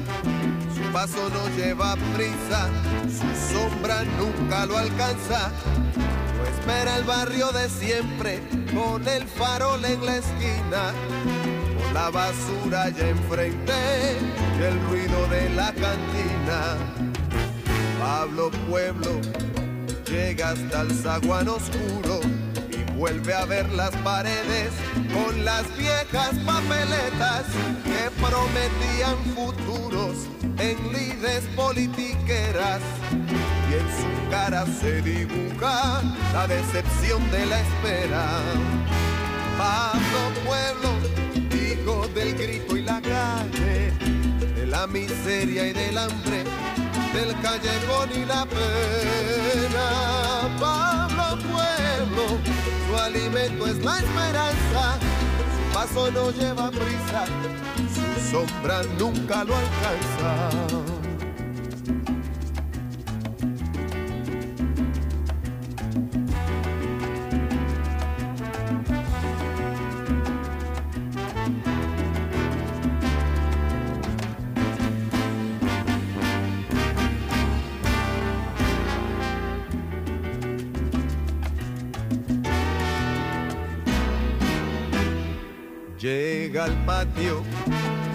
Su paso no lleva prisa, su sombra nunca lo alcanza. No espera el barrio de siempre con el farol en la esquina. Con la basura ya enfrente y el ruido de la cantina. Pablo Pueblo llega hasta el zaguán oscuro vuelve a ver las paredes con las viejas papeletas que prometían futuros en lides politiqueras. Y en su cara se dibuja la decepción de la espera. Pablo Pueblo, hijo del grito y la calle, de la miseria y del hambre, del callejón y la pena. Alimento es la esperanza, su paso no lleva prisa, su sombra nunca lo alcanza.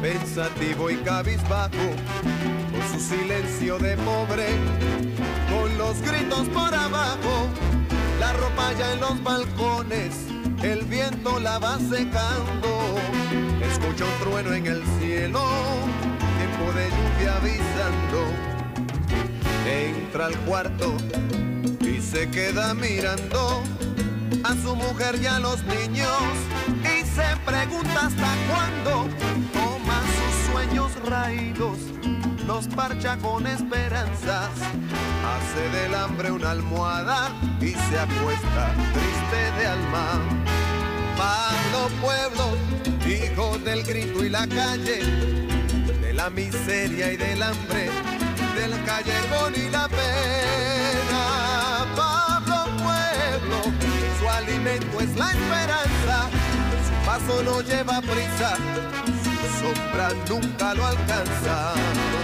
Pensativo y cabizbajo, con su silencio de pobre, con los gritos por abajo, la ropa ya en los balcones, el viento la va secando, escucha un trueno en el cielo, tiempo de lluvia avisando, entra al cuarto y se queda mirando a su mujer y a los niños pregunta hasta cuándo toma sus sueños raídos, los parcha con esperanzas, hace del hambre una almohada y se acuesta triste de alma. Pablo Pueblo, hijo del grito y la calle, de la miseria y del hambre, del callejón y la pena. Pablo Pueblo, su alimento es la esperanza, paso no lleva prisa, su sombra nunca lo alcanza.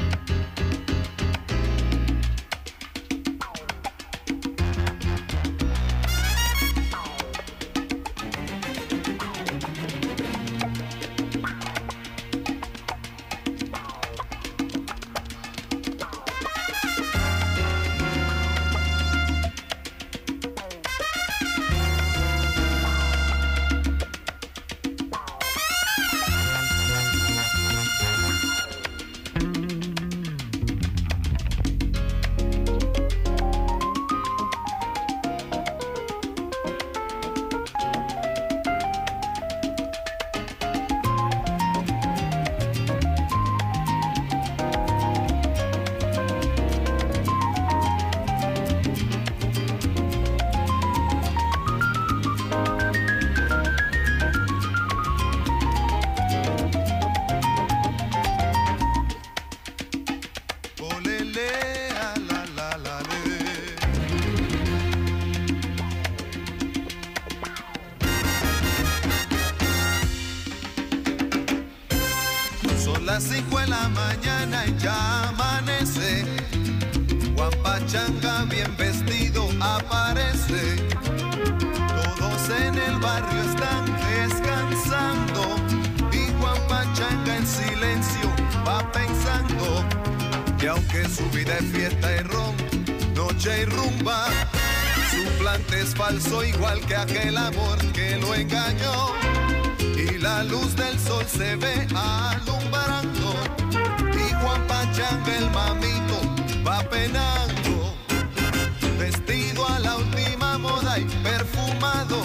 y la luz del sol se ve alumbrando. Y Juan Pachang el mamito va penando vestido a la última moda y perfumado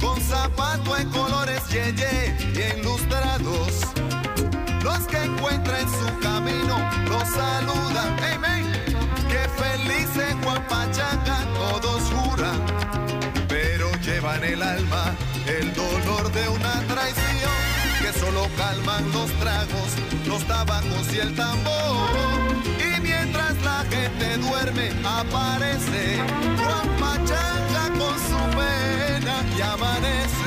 con zapato en colores yeye y ilustrados los que encuentran su camino los saludan hey, los tragos, los tabacos y el tambor. Y mientras la gente duerme, aparece Juan con su pena y amanece.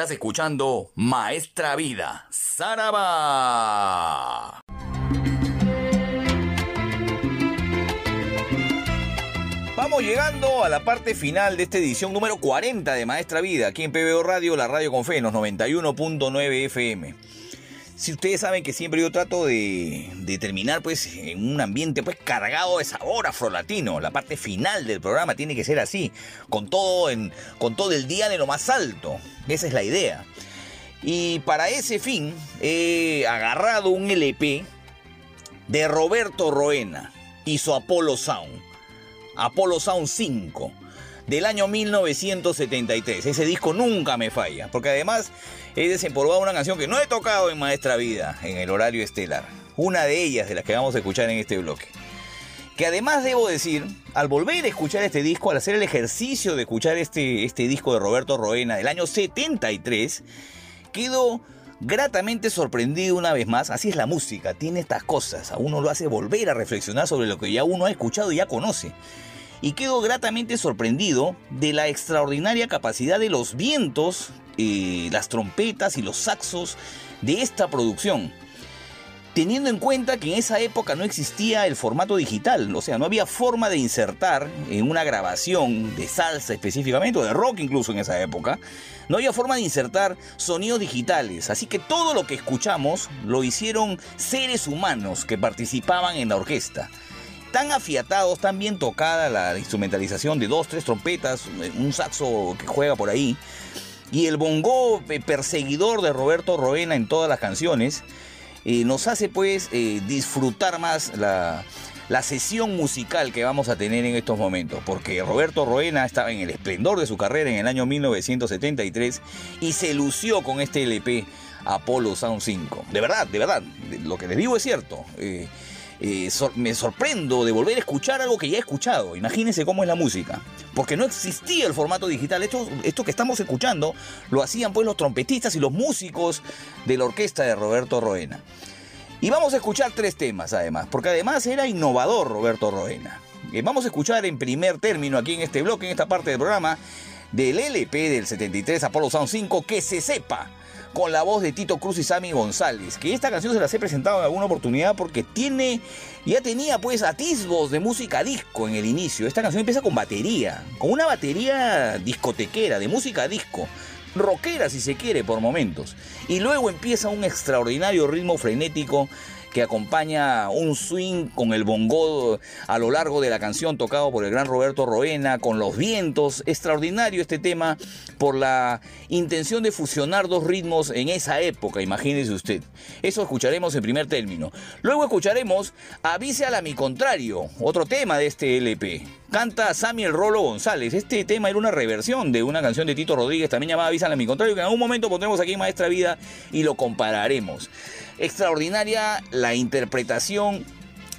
Estás escuchando Maestra Vida, Saraba. Vamos llegando a la parte final de esta edición número 40 de Maestra Vida, aquí en PBO Radio, la radio con fe, en los 91.9 FM. Si ustedes saben que siempre yo trato de, de terminar pues en un ambiente pues cargado de sabor afrolatino, la parte final del programa tiene que ser así, con todo, en, con todo el día de lo más alto, esa es la idea. Y para ese fin he agarrado un LP de Roberto Roena y su Apollo Sound. Apollo Sound 5 del año 1973. Ese disco nunca me falla, porque además he desempolvado una canción que no he tocado en Maestra Vida, en el horario estelar. Una de ellas de las que vamos a escuchar en este bloque. Que además debo decir, al volver a escuchar este disco, al hacer el ejercicio de escuchar este, este disco de Roberto Roena del año 73, quedo gratamente sorprendido una vez más. Así es la música, tiene estas cosas. A uno lo hace volver a reflexionar sobre lo que ya uno ha escuchado y ya conoce y quedo gratamente sorprendido de la extraordinaria capacidad de los vientos, eh, las trompetas y los saxos de esta producción. Teniendo en cuenta que en esa época no existía el formato digital, o sea, no había forma de insertar en una grabación de salsa específicamente, o de rock incluso en esa época, no había forma de insertar sonidos digitales, así que todo lo que escuchamos lo hicieron seres humanos que participaban en la orquesta. Tan afiatados, tan bien tocada la instrumentalización de dos, tres trompetas, un saxo que juega por ahí, y el bongo eh, perseguidor de Roberto Roena en todas las canciones, nos hace pues eh, disfrutar más la, la sesión musical que vamos a tener en estos momentos, porque Roberto Roena estaba en el esplendor de su carrera en el año 1973 y se lució con este LP Apollo Sound 5. De verdad, de verdad, lo que les digo es cierto. Eh, me sorprendo de volver a escuchar algo que ya he escuchado. Imagínense cómo es la música. Porque no existía el formato digital. Esto, esto que estamos escuchando lo hacían pues los trompetistas y los músicos de la orquesta de Roberto Roena. Y vamos a escuchar tres temas además, porque además era innovador Roberto Roena. Eh, vamos a escuchar en primer término aquí en este bloque, en esta parte del programa, del LP del 73 Apollo Sound 5, que se sepa con la voz de Tito Cruz y Sammy González. Que esta canción se las he presentado en alguna oportunidad porque tiene, ya tenía pues atisbos de música disco en el inicio. Esta canción empieza con batería, con una batería discotequera, de música disco. Rockera si se quiere por momentos. Y luego empieza un extraordinario ritmo frenético que acompaña un swing con el bongo a lo largo de la canción tocado por el gran Roberto Roena, con los vientos. Extraordinario este tema por la intención de fusionar dos ritmos en esa época, imagínese usted. Eso escucharemos en primer término. Luego escucharemos Avise a mi contrario, otro tema de este LP. Canta Samuel Rolo González. Este tema era una reversión de una canción de Tito Rodríguez, también llamada Avisa a mi contrario, que en algún momento pondremos aquí en Maestra Vida y lo compararemos. Extraordinaria la interpretación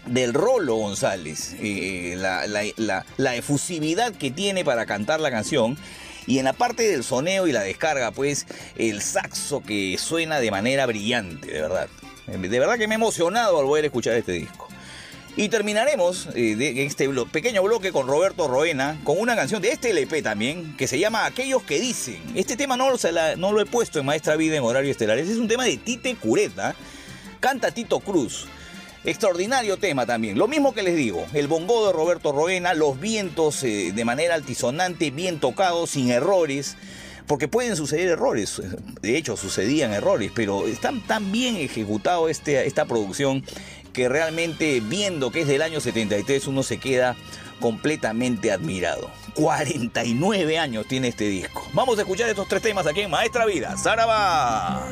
del Rolo González, eh, la, la, efusividad que tiene para cantar la canción. Y en la parte del soneo y la descarga, pues el saxo que suena de manera brillante, de verdad. De verdad que me he emocionado al volver a escuchar este disco. Y terminaremos eh, este pequeño bloque con Roberto Roena, con una canción de este LP también, que se llama Aquellos que dicen. Este tema no, lo he puesto en Maestra Vida en horario estelar, ese es un tema de Tite Cureta, canta Tito Cruz. Extraordinario tema también. Lo mismo que les digo, el bongo de Roberto Roena, los vientos eh, de manera altisonante, bien tocados, sin errores porque pueden suceder errores, de hecho sucedían errores, pero está tan bien ejecutado este, esta producción que realmente viendo que es del año 73 uno se queda completamente admirado. 49 años tiene este disco. Vamos a escuchar estos tres temas aquí en Maestra Vida. ¡Saraba!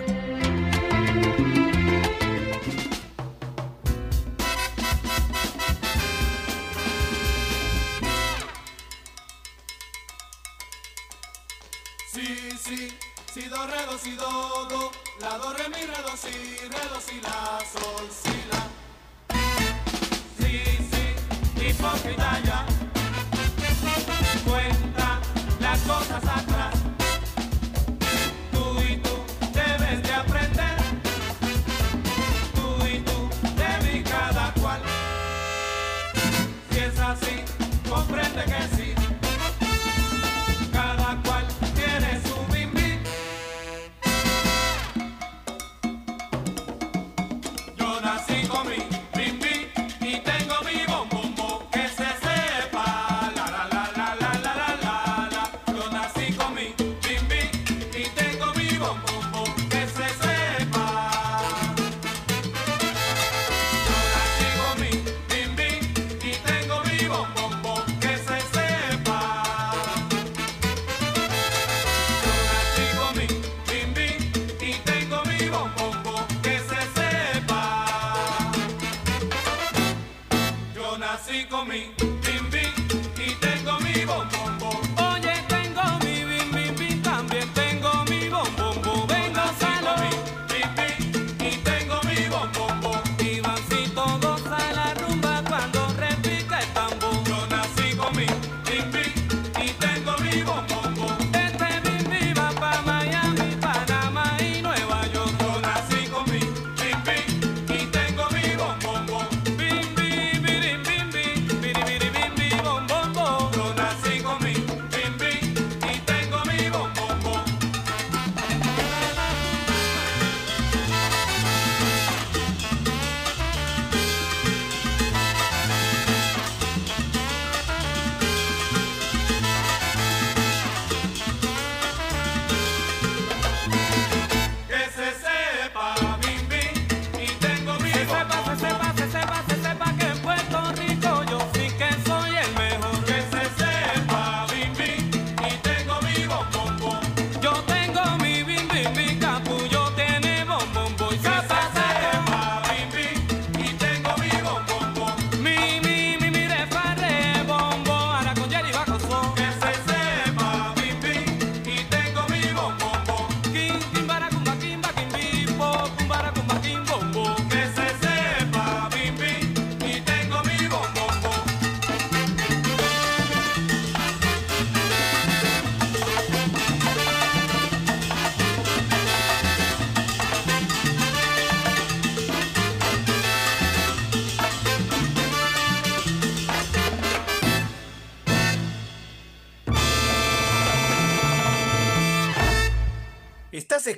Si, si, si, do, re, do, si, do, do, la, do, re, mi, re, do, si, re, do, si, la, sol, si, la hipócrita ya. Cuenta las cosas atrás.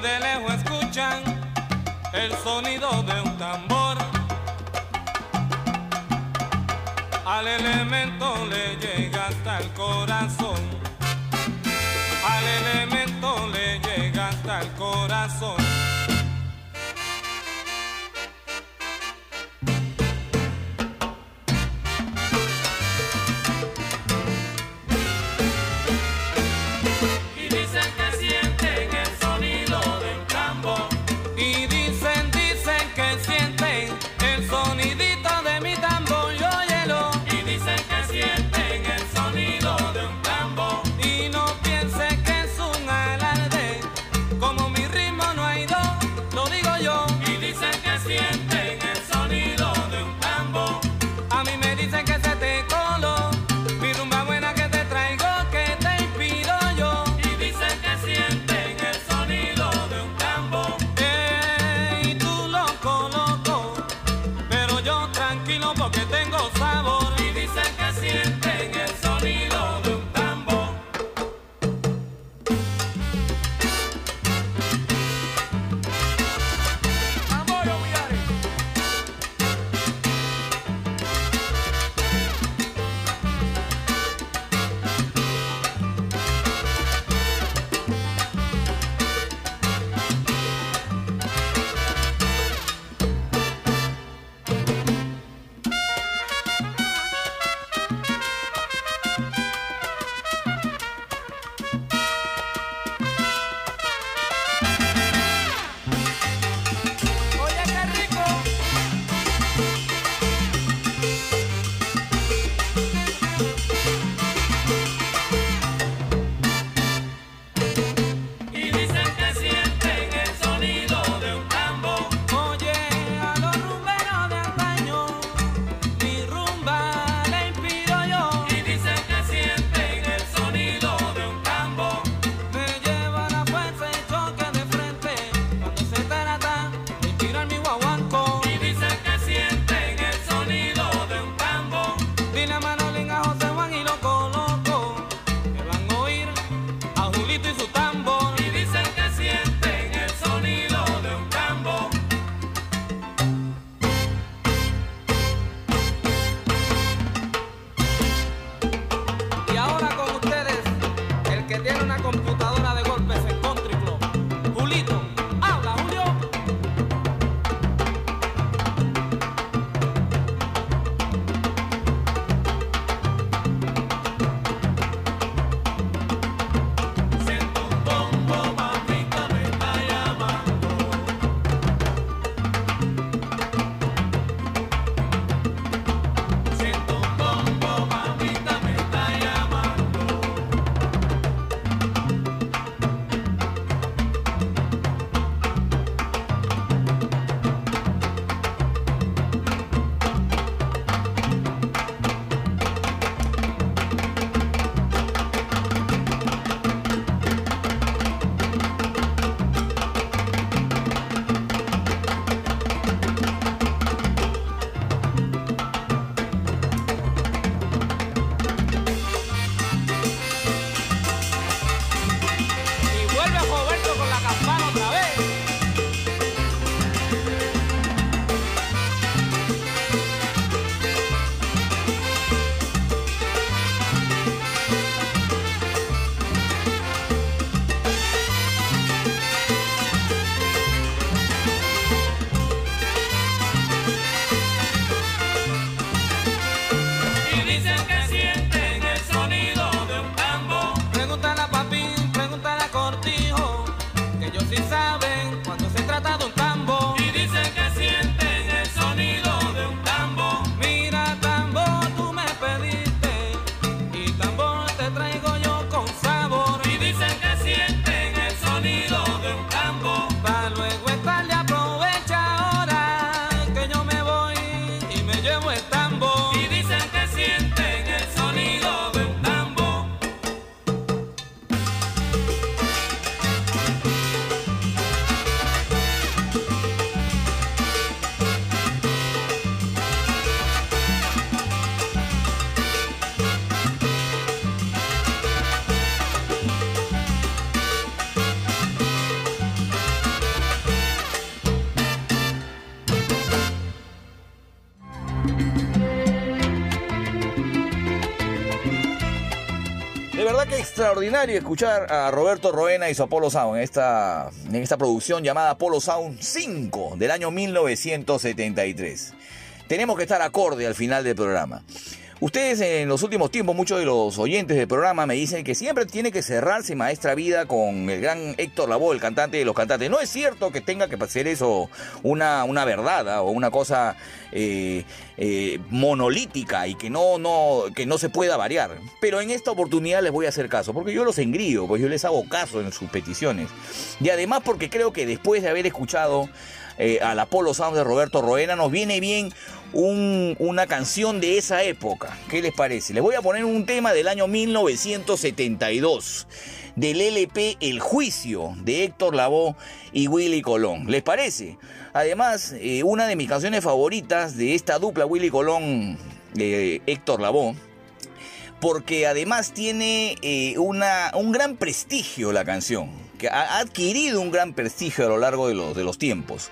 de lejos escuchan el sonido de un tambor. Al elemento le llega hasta el corazón. Al elemento le llega hasta el corazón. Extraordinario escuchar a Roberto Roena y su Apollo Sound en esta, en esta producción llamada Apollo Sound 5 del año 1973. Tenemos que estar acorde al final del programa. Ustedes en los últimos tiempos, muchos de los oyentes del programa me dicen que siempre tiene que cerrarse Maestra Vida con el gran Héctor Lavoe, el cantante de los cantantes. No es cierto que tenga que ser eso una, una verdad ¿ah? o una cosa eh, eh, monolítica y que no, no, que no se pueda variar. Pero en esta oportunidad les voy a hacer caso, porque yo los engrío, pues yo les hago caso en sus peticiones. Y además porque creo que después de haber escuchado eh, al Apolo Sound de Roberto Roena, nos viene bien un- una canción de esa época. ¿Qué les parece? Les voy a poner un tema del año 1972, del LP El Juicio, de Héctor Lavoe y Willy Colón. ¿Les parece? Además, eh, una de mis canciones favoritas de esta dupla Willy Colón, eh, Héctor Lavoe, porque además tiene eh, una, un gran prestigio la canción, que ha adquirido un gran prestigio a lo largo de los, de los tiempos.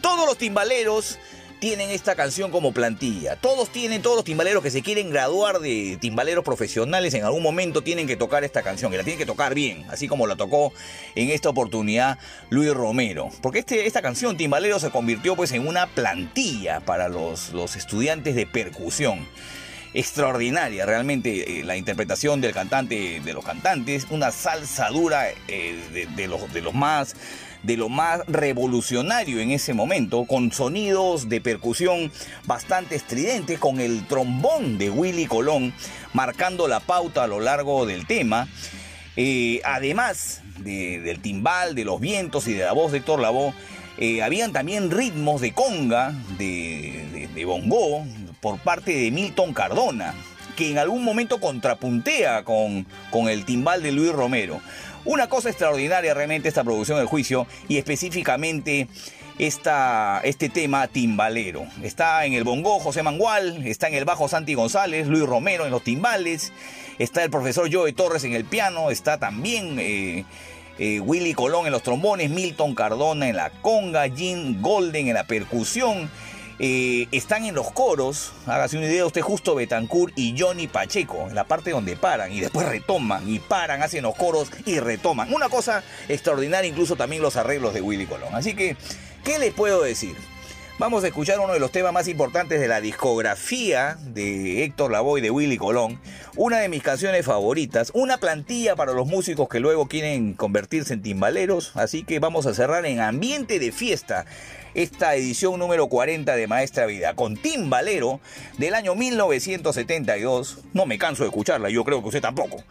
Todos los timbaleros tienen esta canción como plantilla. Todos tienen, todos los timbaleros que se quieren graduar de timbaleros profesionales en algún momento tienen que tocar esta canción y la tienen que tocar bien, así como la tocó en esta oportunidad Luis Romero. Porque este, esta canción Timbalero se convirtió pues en una plantilla para los, los estudiantes de percusión extraordinaria realmente eh, la interpretación del cantante de los cantantes una salsa dura eh, de, los, de los más de lo más revolucionario en ese momento con sonidos de percusión bastante estridentes con el trombón de Willy Colón marcando la pauta a lo largo del tema. Eh, además de- del timbal, de los vientos y de la voz de Héctor Lavoe, habían también ritmos de conga, de, de- de bongo, por parte de Milton Cardona, que en algún momento contrapuntea con, con el timbal de Luis Romero. Una cosa extraordinaria realmente esta producción del juicio y específicamente esta, este tema timbalero. Está en el bongo José Mangual, está en el bajo Santi González, Luis Romero en los timbales, está el profesor Joe Torres en el piano, está también eh, eh, Willy Colón en los trombones, Milton Cardona en la conga, Jim Golden en la percusión. Eh, están en los coros, hágase una idea usted, justo Betancourt y Johnny Pacheco, en la parte donde paran y después retoman y paran, hacen los coros y retoman. Una cosa extraordinaria, incluso también los arreglos de Willy Colón. Así que, ¿qué les puedo decir? Vamos a escuchar uno de los temas más importantes de la discografía de Héctor Lavoe y de Willy Colón. Una de mis canciones favoritas. Una plantilla para los músicos que luego quieren convertirse en timbaleros. Así que vamos a cerrar en ambiente de fiesta esta edición número 40 de Maestra Vida. Con Timbalero del año 1972. No me canso de escucharla, yo creo que usted tampoco.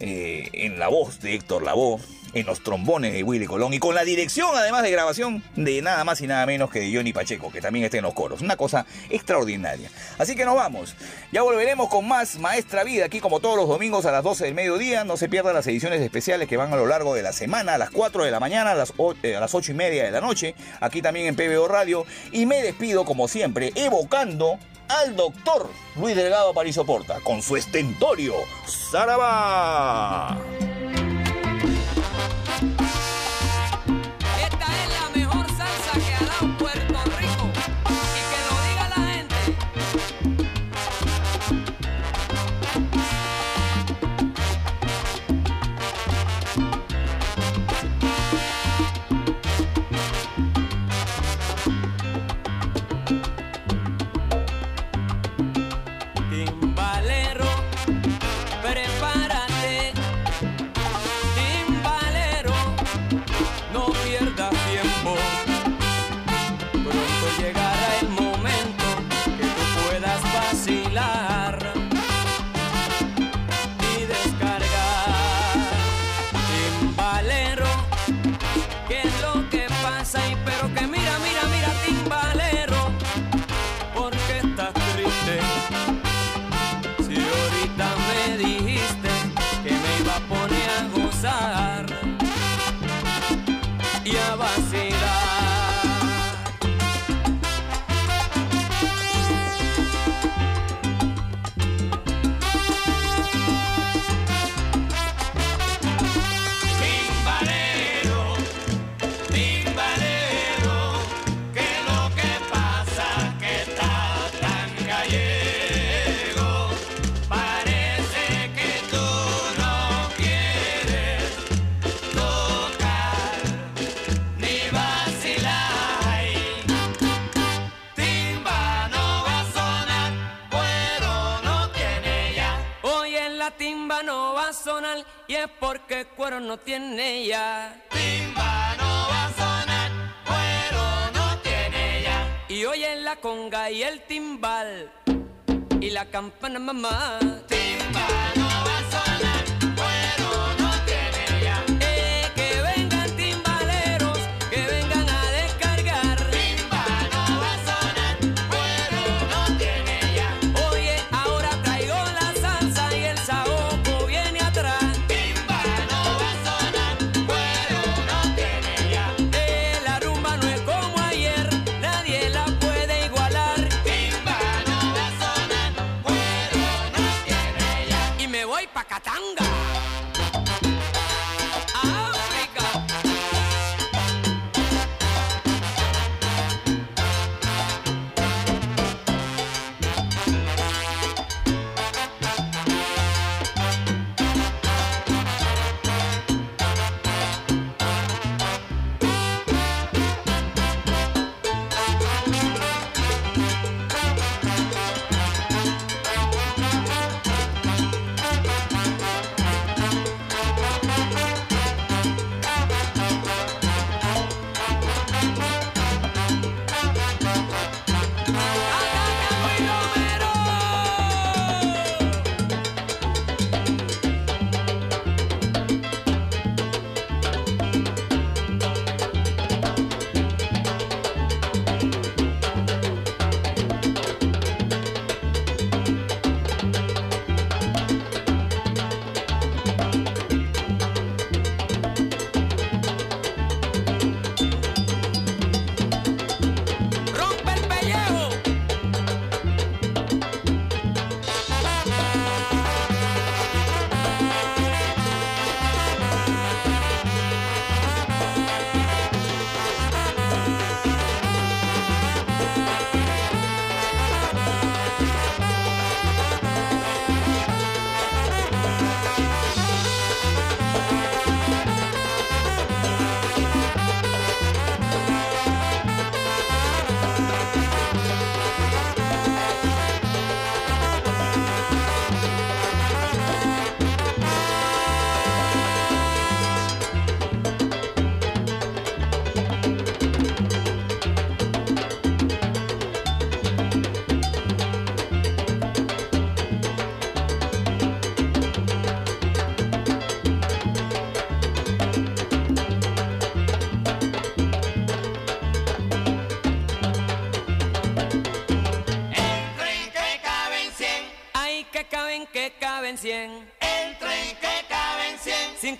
Eh, en la voz de Héctor Lavoe, en los trombones de Willy Colón y con la dirección además de grabación de nada más y nada menos que de Johnny Pacheco, que también está en los coros. Una cosa extraordinaria. Así que nos vamos. Ya volveremos con más Maestra Vida aquí como todos los domingos a las 12 del mediodía. No se pierdan las ediciones especiales que van a lo largo de la semana, a las 4 de la mañana, a las, eh, a las 8 y media de la noche, aquí también en PBO Radio. Y me despido como siempre, evocando al doctor Luis Delgado Aparicio Porta con su estentorio Sarabá. Es porque cuero no tiene ya. Timba no va a sonar, cuero no tiene ya. Y oye la conga y el timbal y la campana mamá.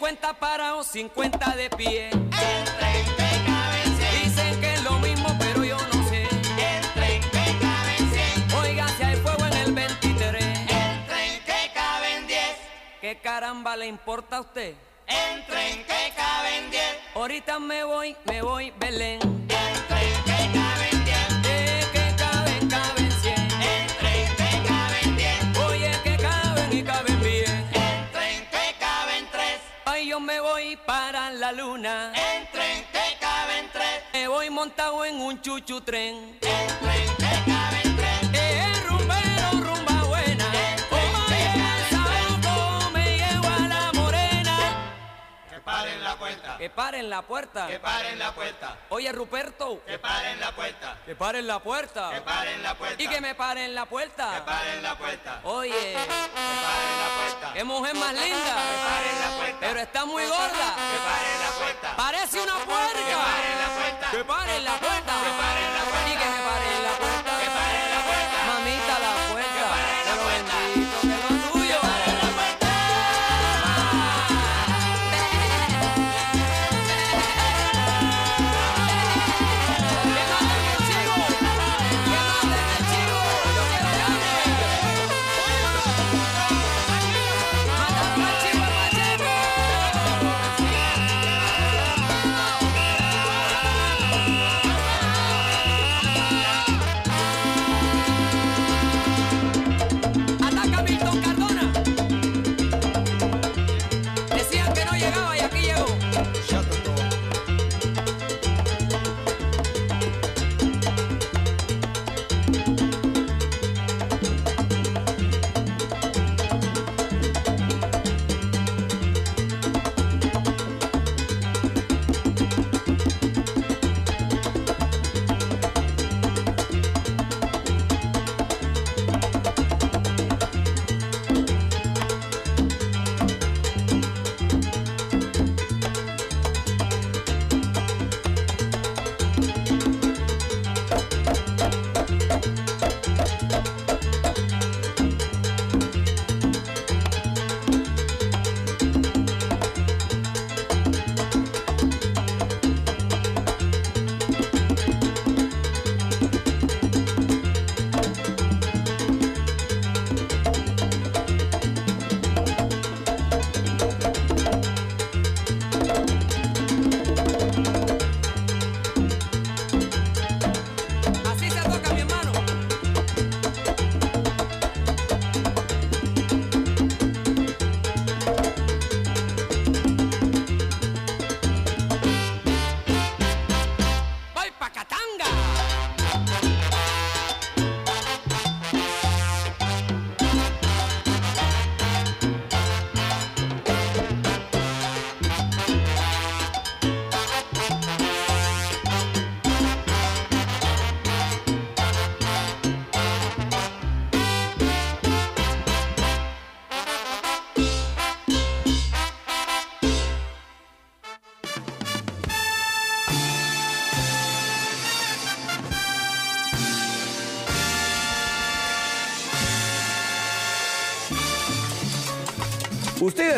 50 parados, 50 de pie. cien, Dicen que es lo mismo, pero yo no sé. que cien, Oiga, si hay fuego en el 23. entren que ¿Qué caramba le importa a usted? entren que caben diez, Ahorita me voy, me voy, Belén. Yo me voy para la luna. entren que caben tres, Me voy montado en un chuchu tren. entren que paren la puerta, Que paren la puerta. que paren la puerta, Oye, Ruperto, que paren la puerta, que paren la puerta. que paren la puerta, Y que me paren la que puerta. paren la puerta, Oye, que paren la puerta, qué mujer más linda. paren la puerta. Pero está muy gorda. que paren la puerta, Parece una puerca. paren la puerta, Que paren la puerta. Que paren la puerta. Y que me paren